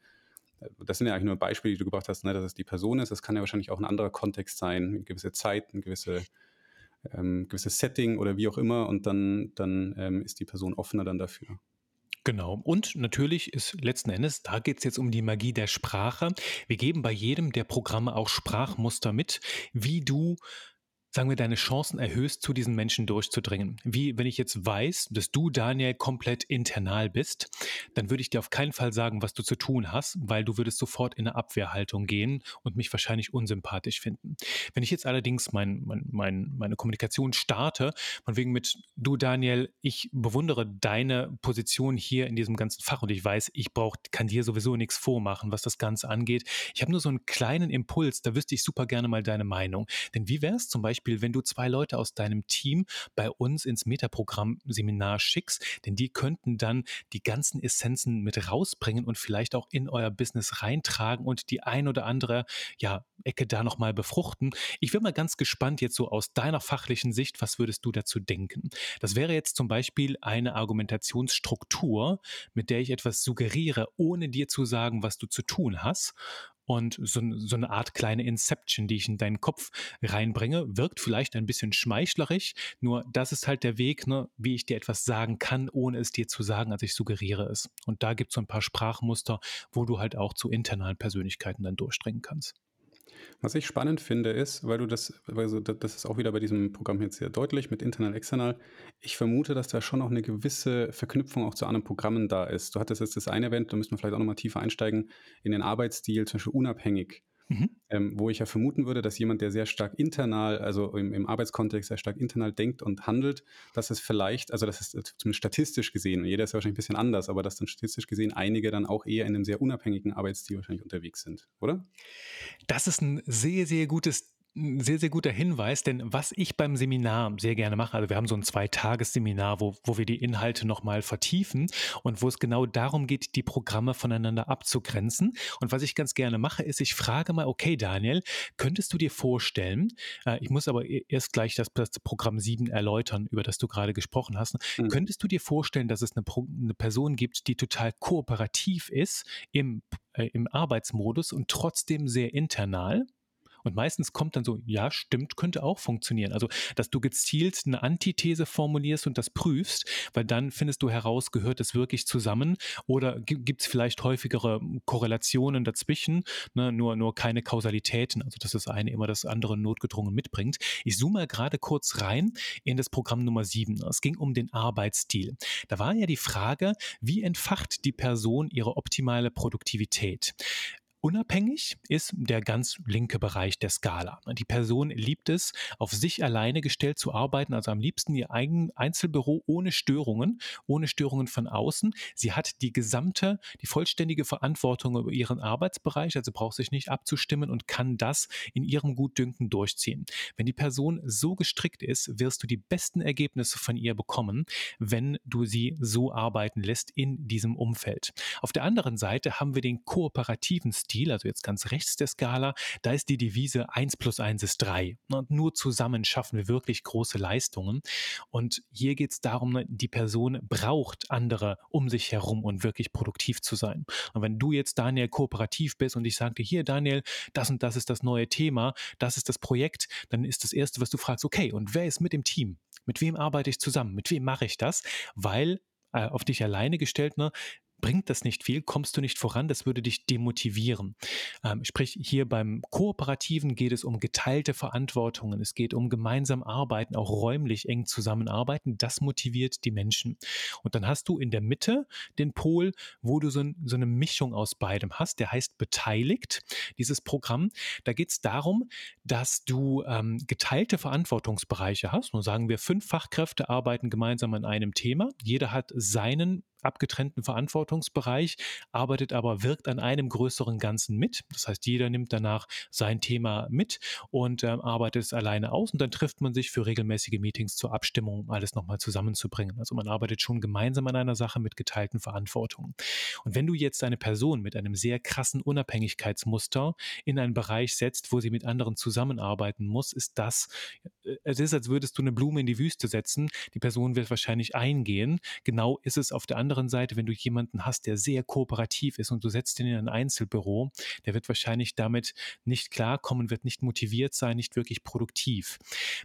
das sind ja eigentlich nur Beispiele, die du gebracht hast, ne, dass es die Person ist. Das kann ja wahrscheinlich auch ein anderer Kontext sein, eine gewisse Zeit, ein gewisse, ähm, gewisses Setting oder wie auch immer. Und dann, dann ähm, ist die Person offener dann dafür. Genau. Und natürlich ist letzten Endes, da geht es jetzt um die Magie der Sprache. Wir geben bei jedem der Programme auch Sprachmuster mit, wie du sagen wir, deine Chancen erhöhst, zu diesen Menschen durchzudringen. Wie wenn ich jetzt weiß, dass du, Daniel, komplett internal bist, dann würde ich dir auf keinen Fall sagen, was du zu tun hast, weil du würdest sofort in eine Abwehrhaltung gehen und mich wahrscheinlich unsympathisch finden. Wenn ich jetzt allerdings mein, mein, mein, meine Kommunikation starte, von wegen mit, du, Daniel, ich bewundere deine Position hier in diesem ganzen Fach und ich weiß, ich brauch, kann dir sowieso nichts vormachen, was das Ganze angeht. Ich habe nur so einen kleinen Impuls, da wüsste ich super gerne mal deine Meinung. Denn wie wäre es zum Beispiel, Beispiel, wenn du zwei Leute aus deinem Team bei uns ins Metaprogramm-Seminar schickst, denn die könnten dann die ganzen Essenzen mit rausbringen und vielleicht auch in euer Business reintragen und die ein oder andere ja, Ecke da nochmal befruchten. Ich wäre mal ganz gespannt jetzt so aus deiner fachlichen Sicht, was würdest du dazu denken? Das wäre jetzt zum Beispiel eine Argumentationsstruktur, mit der ich etwas suggeriere, ohne dir zu sagen, was du zu tun hast und so, so, eine Art kleine Inception, die ich in deinen Kopf reinbringe, wirkt vielleicht ein bisschen schmeichlerig, nur das ist halt der Weg, ne, wie ich dir etwas sagen kann, ohne es dir zu sagen, als ich suggeriere es. Und da gibt es so ein paar Sprachmuster, wo du halt auch zu internalen Persönlichkeiten dann durchdringen kannst. Was ich spannend finde, ist, weil du das, also das ist auch wieder bei diesem Programm jetzt sehr deutlich mit internal, external. Ich vermute, dass da schon auch eine gewisse Verknüpfung auch zu anderen Programmen da ist. Du hattest jetzt das eine Event, da müssen wir vielleicht auch nochmal tiefer einsteigen, in den Arbeitsstil, zum Beispiel unabhängig. Mhm. Ähm, wo ich ja vermuten würde, dass jemand, der sehr stark internal, also im, im, Arbeitskontext sehr stark internal denkt und handelt, dass es vielleicht, also das ist zumindest statistisch gesehen, und jeder ist ja wahrscheinlich ein bisschen anders, aber dass dann statistisch gesehen einige dann auch eher in einem sehr unabhängigen Arbeitsstil wahrscheinlich unterwegs sind, oder? Das ist ein sehr, sehr gutes ein sehr, sehr guter Hinweis, denn was ich beim Seminar sehr gerne mache, also wir haben so ein Zweitagesseminar, wo, wo wir die Inhalte nochmal vertiefen und wo es genau darum geht, die Programme voneinander abzugrenzen. Und was ich ganz gerne mache, ist, ich frage mal, okay, Daniel, könntest du dir vorstellen, äh, ich muss aber e-, erst gleich das, das, Programm 7 erläutern, über das du gerade gesprochen hast, mhm. könntest du dir vorstellen, dass es eine, eine Person gibt, die total kooperativ ist im, äh, im Arbeitsmodus und trotzdem sehr internal? Und meistens kommt dann so, ja, stimmt, könnte auch funktionieren. Also, dass du gezielt eine Antithese formulierst und das prüfst, weil dann findest du heraus, gehört es wirklich zusammen oder gibt es vielleicht häufigere Korrelationen dazwischen, ne? nur, nur keine Kausalitäten, also dass das eine immer das andere notgedrungen mitbringt. Ich zoome mal gerade kurz rein in das Programm Nummer 7. Es ging um den Arbeitsstil. Da war ja die Frage, wie entfacht die Person ihre optimale Produktivität? Unabhängig ist der ganz linke Bereich der Skala. Die Person liebt es, auf sich alleine gestellt zu arbeiten, also am liebsten ihr eigenes Einzelbüro ohne Störungen, ohne Störungen von außen. Sie hat die gesamte, die vollständige Verantwortung über ihren Arbeitsbereich, also braucht sich nicht abzustimmen und kann das in ihrem Gutdünken durchziehen. Wenn die Person so gestrickt ist, wirst du die besten Ergebnisse von ihr bekommen, wenn du sie so arbeiten lässt in diesem Umfeld. Auf der anderen Seite haben wir den kooperativen Stil Stil, also jetzt ganz rechts der Skala, da ist die Devise 1 plus 1 ist 3. Und nur zusammen schaffen wir wirklich große Leistungen. Und hier geht es darum, ne, die Person braucht andere um sich herum und wirklich produktiv zu sein. Und wenn du jetzt, Daniel, kooperativ bist und ich sagte, hier, Daniel, das und das ist das neue Thema, das ist das Projekt, dann ist das Erste, was du fragst, okay, und wer ist mit im Team? Mit wem arbeite ich zusammen? Mit wem mache ich das? Weil äh, auf dich alleine gestellt, ne, bringt das nicht viel, kommst du nicht voran, das würde dich demotivieren. Ähm, sprich, hier beim Kooperativen geht es um geteilte Verantwortungen, es geht um gemeinsam arbeiten, auch räumlich eng zusammenarbeiten, das motiviert die Menschen. Und dann hast du in der Mitte den Pol, wo du so, so eine Mischung aus beidem hast, der heißt beteiligt, dieses Programm. Da geht es darum, dass du ähm, geteilte Verantwortungsbereiche hast. Nun sagen wir, fünf Fachkräfte arbeiten gemeinsam an einem Thema. Jeder hat seinen abgetrennten Verantwortungsbereich, arbeitet aber, wirkt an einem größeren Ganzen mit. Das heißt, jeder nimmt danach sein Thema mit und äh, arbeitet es alleine aus und dann trifft man sich für regelmäßige Meetings zur Abstimmung, um alles nochmal zusammenzubringen. Also man arbeitet schon gemeinsam an einer Sache mit geteilten Verantwortungen. Und wenn du jetzt eine Person mit einem sehr krassen Unabhängigkeitsmuster in einen Bereich setzt, wo sie mit anderen zusammenarbeiten muss, ist das, äh, es ist, als würdest du eine Blume in die Wüste setzen. Die Person wird wahrscheinlich eingehen. Genau ist es auf der anderen anderen Seite, wenn du jemanden hast, der sehr kooperativ ist und du setzt ihn in ein Einzelbüro, der wird wahrscheinlich damit nicht klarkommen, wird nicht motiviert sein, nicht wirklich produktiv.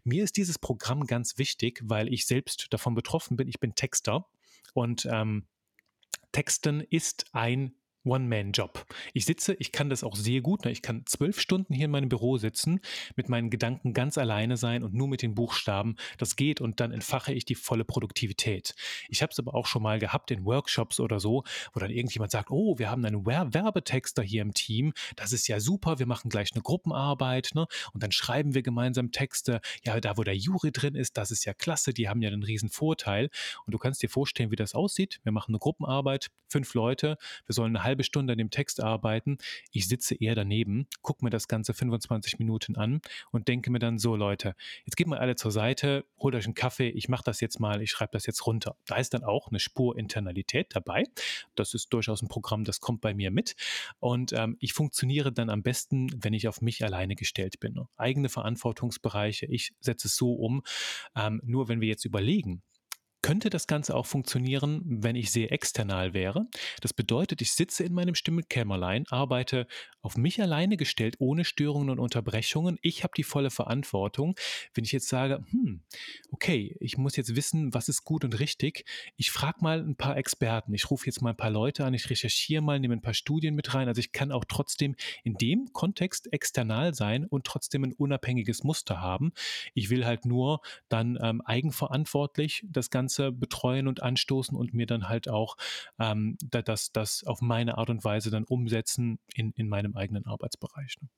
Mir ist dieses Programm ganz wichtig, weil ich selbst davon betroffen bin. Ich bin Texter und ähm, Texten ist ein One-Man-Job. Ich sitze, ich kann das auch sehr gut. Ne? Ich kann zwölf Stunden hier in meinem Büro sitzen, mit meinen Gedanken ganz alleine sein und nur mit den Buchstaben. Das geht und dann entfache ich die volle Produktivität. Ich habe es aber auch schon mal gehabt in Workshops oder so, wo dann irgendjemand sagt, oh, wir haben einen Werbetexter hier im Team. Das ist ja super. Wir machen gleich eine Gruppenarbeit. Ne? Und dann schreiben wir gemeinsam Texte. Ja, da wo der Juri drin ist, das ist ja klasse. Die haben ja einen riesen Vorteil. Und du kannst dir vorstellen, wie das aussieht. Wir machen eine Gruppenarbeit, fünf Leute. Wir sollen eine halbe halbe Stunde an dem Text arbeiten. Ich sitze eher daneben, gucke mir das Ganze 25 Minuten an und denke mir dann so, Leute, jetzt geht mal alle zur Seite, holt euch einen Kaffee, ich mache das jetzt mal, ich schreibe das jetzt runter. Da ist dann auch eine Spur Internalität dabei. Das ist durchaus ein Programm, das kommt bei mir mit. Und ähm, ich funktioniere dann am besten, wenn ich auf mich alleine gestellt bin. Eigene Verantwortungsbereiche, ich setze es so um. Ähm, nur wenn wir jetzt überlegen, könnte das Ganze auch funktionieren, wenn ich sehr external wäre. Das bedeutet, ich sitze in meinem Stimmenkämmerlein, arbeite auf mich alleine gestellt, ohne Störungen und Unterbrechungen. Ich habe die volle Verantwortung. Wenn ich jetzt sage, hm, okay, ich muss jetzt wissen, was ist gut und richtig, ich frage mal ein paar Experten, ich rufe jetzt mal ein paar Leute an, ich recherchiere mal, nehme ein paar Studien mit rein. Also ich kann auch trotzdem in dem Kontext external sein und trotzdem ein unabhängiges Muster haben. Ich will halt nur dann ähm, eigenverantwortlich das Ganze betreuen und anstoßen und mir dann halt auch ähm, das, das auf meine Art und Weise dann umsetzen in, in meinem eigenen Arbeitsbereich. Ne?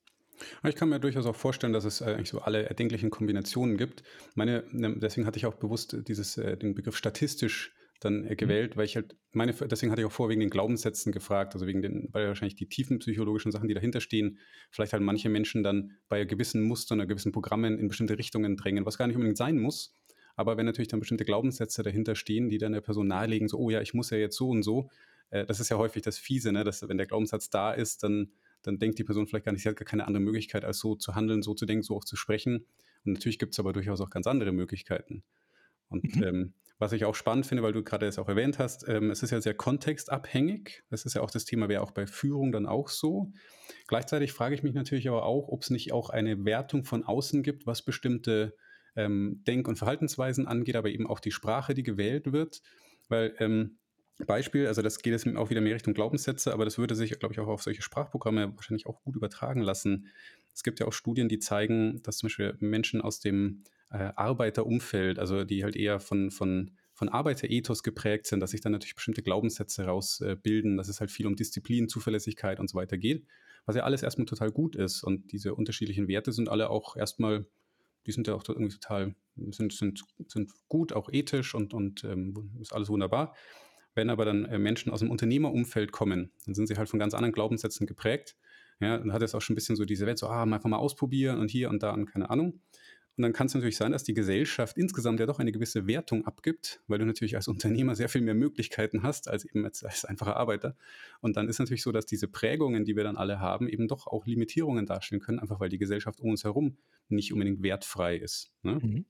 Ich kann mir durchaus auch vorstellen, dass es eigentlich so alle erdenklichen Kombinationen gibt. Meine, ne, deswegen hatte ich auch bewusst dieses, äh, den Begriff statistisch dann äh, mhm. gewählt, weil ich halt meine, deswegen hatte ich auch vor wegen den Glaubenssätzen gefragt, also wegen den, weil wahrscheinlich die tiefen psychologischen Sachen, die dahinter stehen, vielleicht halt manche Menschen dann bei gewissen Mustern oder gewissen Programmen in bestimmte Richtungen drängen, was gar nicht unbedingt sein muss, aber wenn natürlich dann bestimmte Glaubenssätze dahinter stehen, die dann der Person nahelegen, so, oh ja, ich muss ja jetzt so und so, äh, das ist ja häufig das Fiese, ne? dass wenn der Glaubenssatz da ist, dann, dann denkt die Person vielleicht gar nicht, sie hat gar keine andere Möglichkeit, als so zu handeln, so zu denken, so auch zu sprechen. Und natürlich gibt es aber durchaus auch ganz andere Möglichkeiten. Und mhm. ähm, Was ich auch spannend finde, weil du gerade es auch erwähnt hast, ähm, es ist ja sehr kontextabhängig. Das ist ja auch das Thema, wäre auch bei Führung dann auch so. Gleichzeitig frage ich mich natürlich aber auch, ob es nicht auch eine Wertung von außen gibt, was bestimmte ähm, Denk- und Verhaltensweisen angeht, aber eben auch die Sprache, die gewählt wird. Weil ähm, Beispiel, also das geht jetzt auch wieder mehr Richtung Glaubenssätze, aber das würde sich, glaube ich, auch auf solche Sprachprogramme wahrscheinlich auch gut übertragen lassen. Es gibt ja auch Studien, die zeigen, dass zum Beispiel Menschen aus dem äh, Arbeiterumfeld, also die halt eher von, von, von Arbeiterethos geprägt sind, dass sich dann natürlich bestimmte Glaubenssätze rausbilden, äh, dass es halt viel um Disziplin, Zuverlässigkeit und so weiter geht, was ja alles erstmal total gut ist. Und diese unterschiedlichen Werte sind alle auch erstmal, die sind ja auch irgendwie total, sind, sind, sind gut, auch ethisch und, und ähm, ist alles wunderbar. Wenn aber dann äh, Menschen aus dem Unternehmerumfeld kommen, dann sind sie halt von ganz anderen Glaubenssätzen geprägt. Ja, dann hat es auch schon ein bisschen so diese Welt, so, ah, einfach mal ausprobieren und hier und da und keine Ahnung. Und dann kann es natürlich sein, dass die Gesellschaft insgesamt ja doch eine gewisse Wertung abgibt, weil du natürlich als Unternehmer sehr viel mehr Möglichkeiten hast als eben als, als einfacher Arbeiter. Und dann ist natürlich so, dass diese Prägungen, die wir dann alle haben, eben doch auch Limitierungen darstellen können, einfach weil die Gesellschaft um uns herum nicht unbedingt wertfrei ist. Ne? Mhm.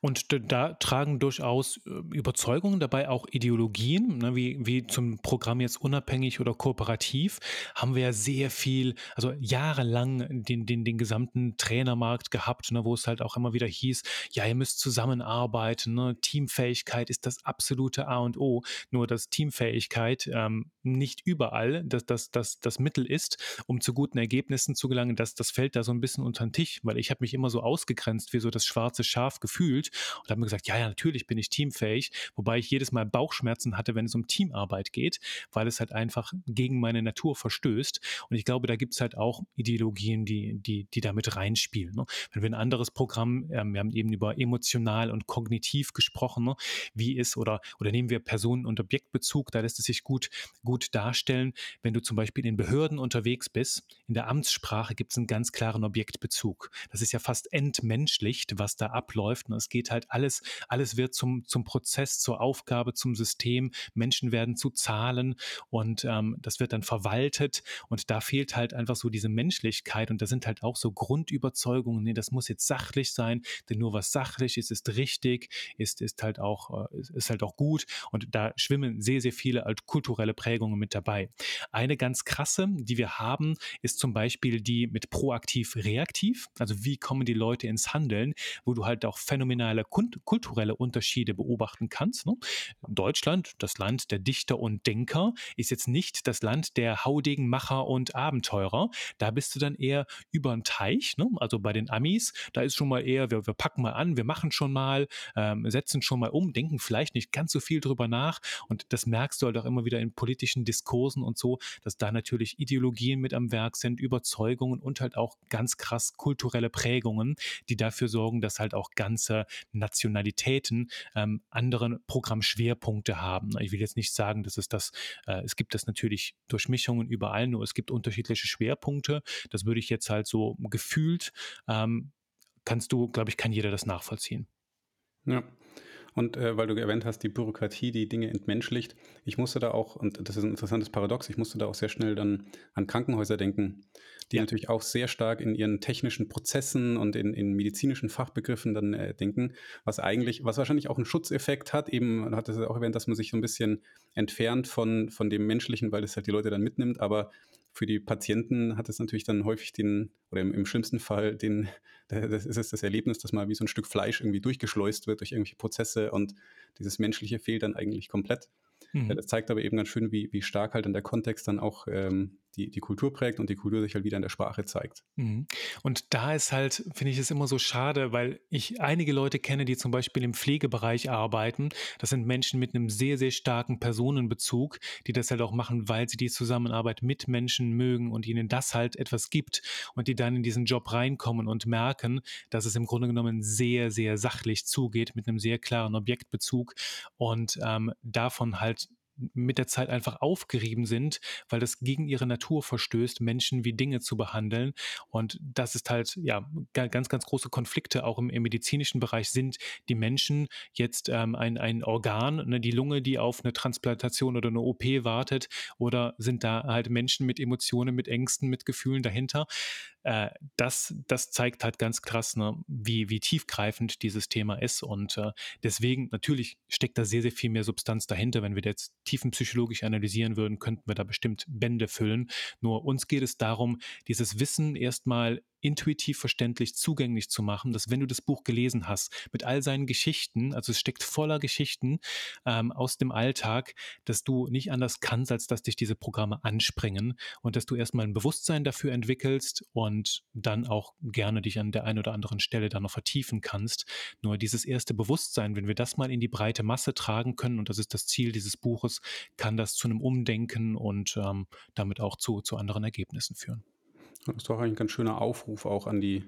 Und da tragen durchaus äh, Überzeugungen dabei, auch Ideologien, ne, wie, wie zum Programm jetzt unabhängig oder kooperativ, haben wir ja sehr viel, also jahrelang den, den, den gesamten Trainermarkt gehabt, ne, wo es halt auch immer wieder hieß, ja, ihr müsst zusammenarbeiten, ne, Teamfähigkeit ist das absolute A und O, nur dass Teamfähigkeit ähm, nicht überall das, das, das, das Mittel ist, um zu guten Ergebnissen zu gelangen, das, das fällt da so ein bisschen unter den Tisch, weil ich habe mich immer so ausgegrenzt wie so das schwarze Schaf gefühlt gefühlt und habe mir gesagt, ja, ja, natürlich bin ich teamfähig, wobei ich jedes Mal Bauchschmerzen hatte, wenn es um Teamarbeit geht, weil es halt einfach gegen meine Natur verstößt. Und ich glaube, da gibt es halt auch Ideologien, die, die, die damit reinspielen. Ne? Wenn wir ein anderes Programm, ähm, wir haben eben über emotional und kognitiv gesprochen, ne? wie ist oder, oder nehmen wir Personen- und Objektbezug, da lässt es sich gut, gut darstellen. Wenn du zum Beispiel in Behörden unterwegs bist, in der Amtssprache gibt es einen ganz klaren Objektbezug. Das ist ja fast entmenschlicht, was da abläuft Und es geht halt alles, alles wird zum, zum Prozess, zur Aufgabe, zum System. Menschen werden zu Zahlen und ähm, das wird dann verwaltet. Und da fehlt halt einfach so diese Menschlichkeit. Und da sind halt auch so Grundüberzeugungen, nee, das muss jetzt sachlich sein, denn nur was sachlich ist, ist richtig, ist, ist halt auch, äh, ist halt auch gut. Und da schwimmen sehr, sehr viele kulturelle Prägungen mit dabei. Eine ganz krasse, die wir haben, ist zum Beispiel die mit proaktiv-reaktiv. Also wie kommen die Leute ins Handeln, wo du halt auch phänomenale kulturelle Unterschiede beobachten kannst. Ne? Deutschland, das Land der Dichter und Denker, ist jetzt nicht das Land der Haudegen, Macher und Abenteurer. Da bist du dann eher über den Teich. Ne? Also bei den Amis, da ist schon mal eher, wir, wir packen mal an, wir machen schon mal, ähm, setzen schon mal um, denken vielleicht nicht ganz so viel drüber nach. Und das merkst du halt auch immer wieder in politischen Diskursen und so, dass da natürlich Ideologien mit am Werk sind, Überzeugungen und halt auch ganz krass kulturelle Prägungen, die dafür sorgen, dass halt auch ganz ganze Nationalitäten ähm, andere Programmschwerpunkte haben. Ich will jetzt nicht sagen, dass es das, äh, es gibt das natürlich Durchmischungen überall, nur es gibt unterschiedliche Schwerpunkte. Das würde ich jetzt halt so gefühlt, ähm, kannst du, glaube ich, kann jeder das nachvollziehen. Ja. Und äh, weil du erwähnt hast, die Bürokratie, die Dinge entmenschlicht, ich musste da auch, und das ist ein interessantes Paradox, ich musste da auch sehr schnell dann an Krankenhäuser denken, die ja. natürlich auch sehr stark in ihren technischen Prozessen und in, in medizinischen Fachbegriffen dann äh, denken, was eigentlich, was wahrscheinlich auch einen Schutzeffekt hat, eben, man hat es auch erwähnt, dass man sich so ein bisschen entfernt von, von dem Menschlichen, weil es halt die Leute dann mitnimmt, aber für die Patienten hat es natürlich dann häufig den, oder im, im schlimmsten Fall, den, das ist es das Erlebnis, dass mal wie so ein Stück Fleisch irgendwie durchgeschleust wird durch irgendwelche Prozesse und dieses Menschliche fehlt dann eigentlich komplett. Mhm. Das zeigt aber eben ganz schön, wie, wie stark halt dann der Kontext dann auch ähm, die, die Kultur prägt und die Kultur sich halt wieder in der Sprache zeigt. Mhm. Und da ist halt, finde ich es immer so schade, weil ich einige Leute kenne, die zum Beispiel im Pflegebereich arbeiten. Das sind Menschen mit einem sehr, sehr starken Personenbezug, die das halt auch machen, weil sie die Zusammenarbeit mit Menschen mögen und ihnen das halt etwas gibt und die dann in diesen Job reinkommen und merken, dass es im Grunde genommen sehr, sehr sachlich zugeht mit einem sehr klaren Objektbezug und ähm, davon halt mit der Zeit einfach aufgerieben sind, weil das gegen ihre Natur verstößt, Menschen wie Dinge zu behandeln. Und das ist halt, ja, ganz, ganz große Konflikte auch im, im medizinischen Bereich sind die Menschen jetzt ähm, ein, ein Organ, ne, die Lunge, die auf eine Transplantation oder eine OP wartet, oder sind da halt Menschen mit Emotionen, mit Ängsten, mit Gefühlen dahinter? Äh, das, das zeigt halt ganz krass, ne, wie, wie tiefgreifend dieses Thema ist. Und äh, deswegen, natürlich steckt da sehr, sehr viel mehr Substanz dahinter. Wenn wir jetzt tiefenpsychologisch analysieren würden, könnten wir da bestimmt Bände füllen. Nur uns geht es darum, dieses Wissen erstmal intuitiv verständlich zugänglich zu machen, dass wenn du das Buch gelesen hast, mit all seinen Geschichten, also es steckt voller Geschichten ähm, aus dem Alltag, dass du nicht anders kannst, als dass dich diese Programme anspringen und dass du erstmal ein Bewusstsein dafür entwickelst und dann auch gerne dich an der einen oder anderen Stelle dann noch vertiefen kannst. Nur dieses erste Bewusstsein, wenn wir das mal in die breite Masse tragen können, und das ist das Ziel dieses Buches, kann das zu einem Umdenken und ähm, damit auch zu, zu anderen Ergebnissen führen. Das ist doch eigentlich ein ganz schöner Aufruf auch an die,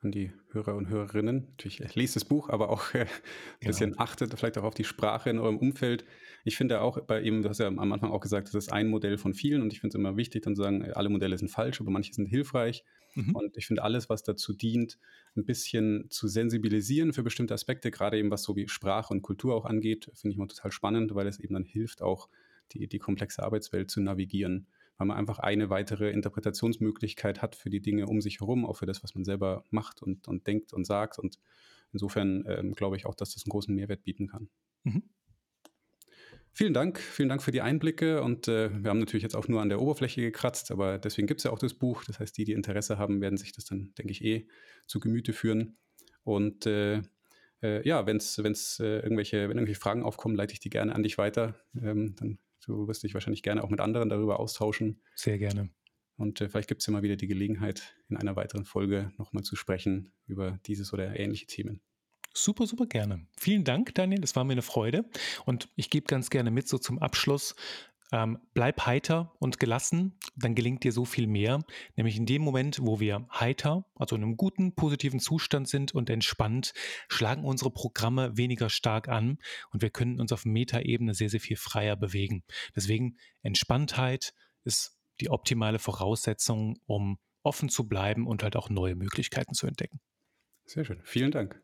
an die Hörer und Hörerinnen. Natürlich, lest das Buch, aber auch äh, ein genau. bisschen achtet vielleicht auch auf die Sprache in eurem Umfeld. Ich finde auch bei ihm, du hast ja am Anfang auch gesagt, das ist ein Modell von vielen und ich finde es immer wichtig, dann zu sagen, alle Modelle sind falsch, aber manche sind hilfreich. Mhm. Und ich finde alles, was dazu dient, ein bisschen zu sensibilisieren für bestimmte Aspekte, gerade eben was so wie Sprache und Kultur auch angeht, finde ich immer total spannend, weil es eben dann hilft, auch die, die komplexe Arbeitswelt zu navigieren weil man einfach eine weitere Interpretationsmöglichkeit hat für die Dinge um sich herum, auch für das, was man selber macht und, und denkt und sagt. Und insofern ähm, glaube ich auch, dass das einen großen Mehrwert bieten kann. Mhm. Vielen Dank, vielen Dank für die Einblicke und äh, wir haben natürlich jetzt auch nur an der Oberfläche gekratzt, aber deswegen gibt es ja auch das Buch. Das heißt, die, die Interesse haben, werden sich das dann, denke ich, eh zu Gemüte führen. Und äh, äh, ja, wenn es äh, irgendwelche, wenn irgendwelche Fragen aufkommen, leite ich die gerne an dich weiter. Ähm, dann Du wirst dich wahrscheinlich gerne auch mit anderen darüber austauschen. Sehr gerne. Und äh, vielleicht gibt es ja mal wieder die Gelegenheit, in einer weiteren Folge nochmal zu sprechen über dieses oder ähnliche Themen. Super, super gerne. Vielen Dank, Daniel. Das war mir eine Freude. Und ich gebe ganz gerne mit so zum Abschluss. Ähm, bleib heiter und gelassen, dann gelingt dir so viel mehr. Nämlich in dem Moment, wo wir heiter, also in einem guten, positiven Zustand sind und entspannt, schlagen unsere Programme weniger stark an und wir können uns auf Metaebene sehr, sehr viel freier bewegen. Deswegen Entspanntheit ist die optimale Voraussetzung, um offen zu bleiben und halt auch neue Möglichkeiten zu entdecken. Sehr schön. Vielen Dank.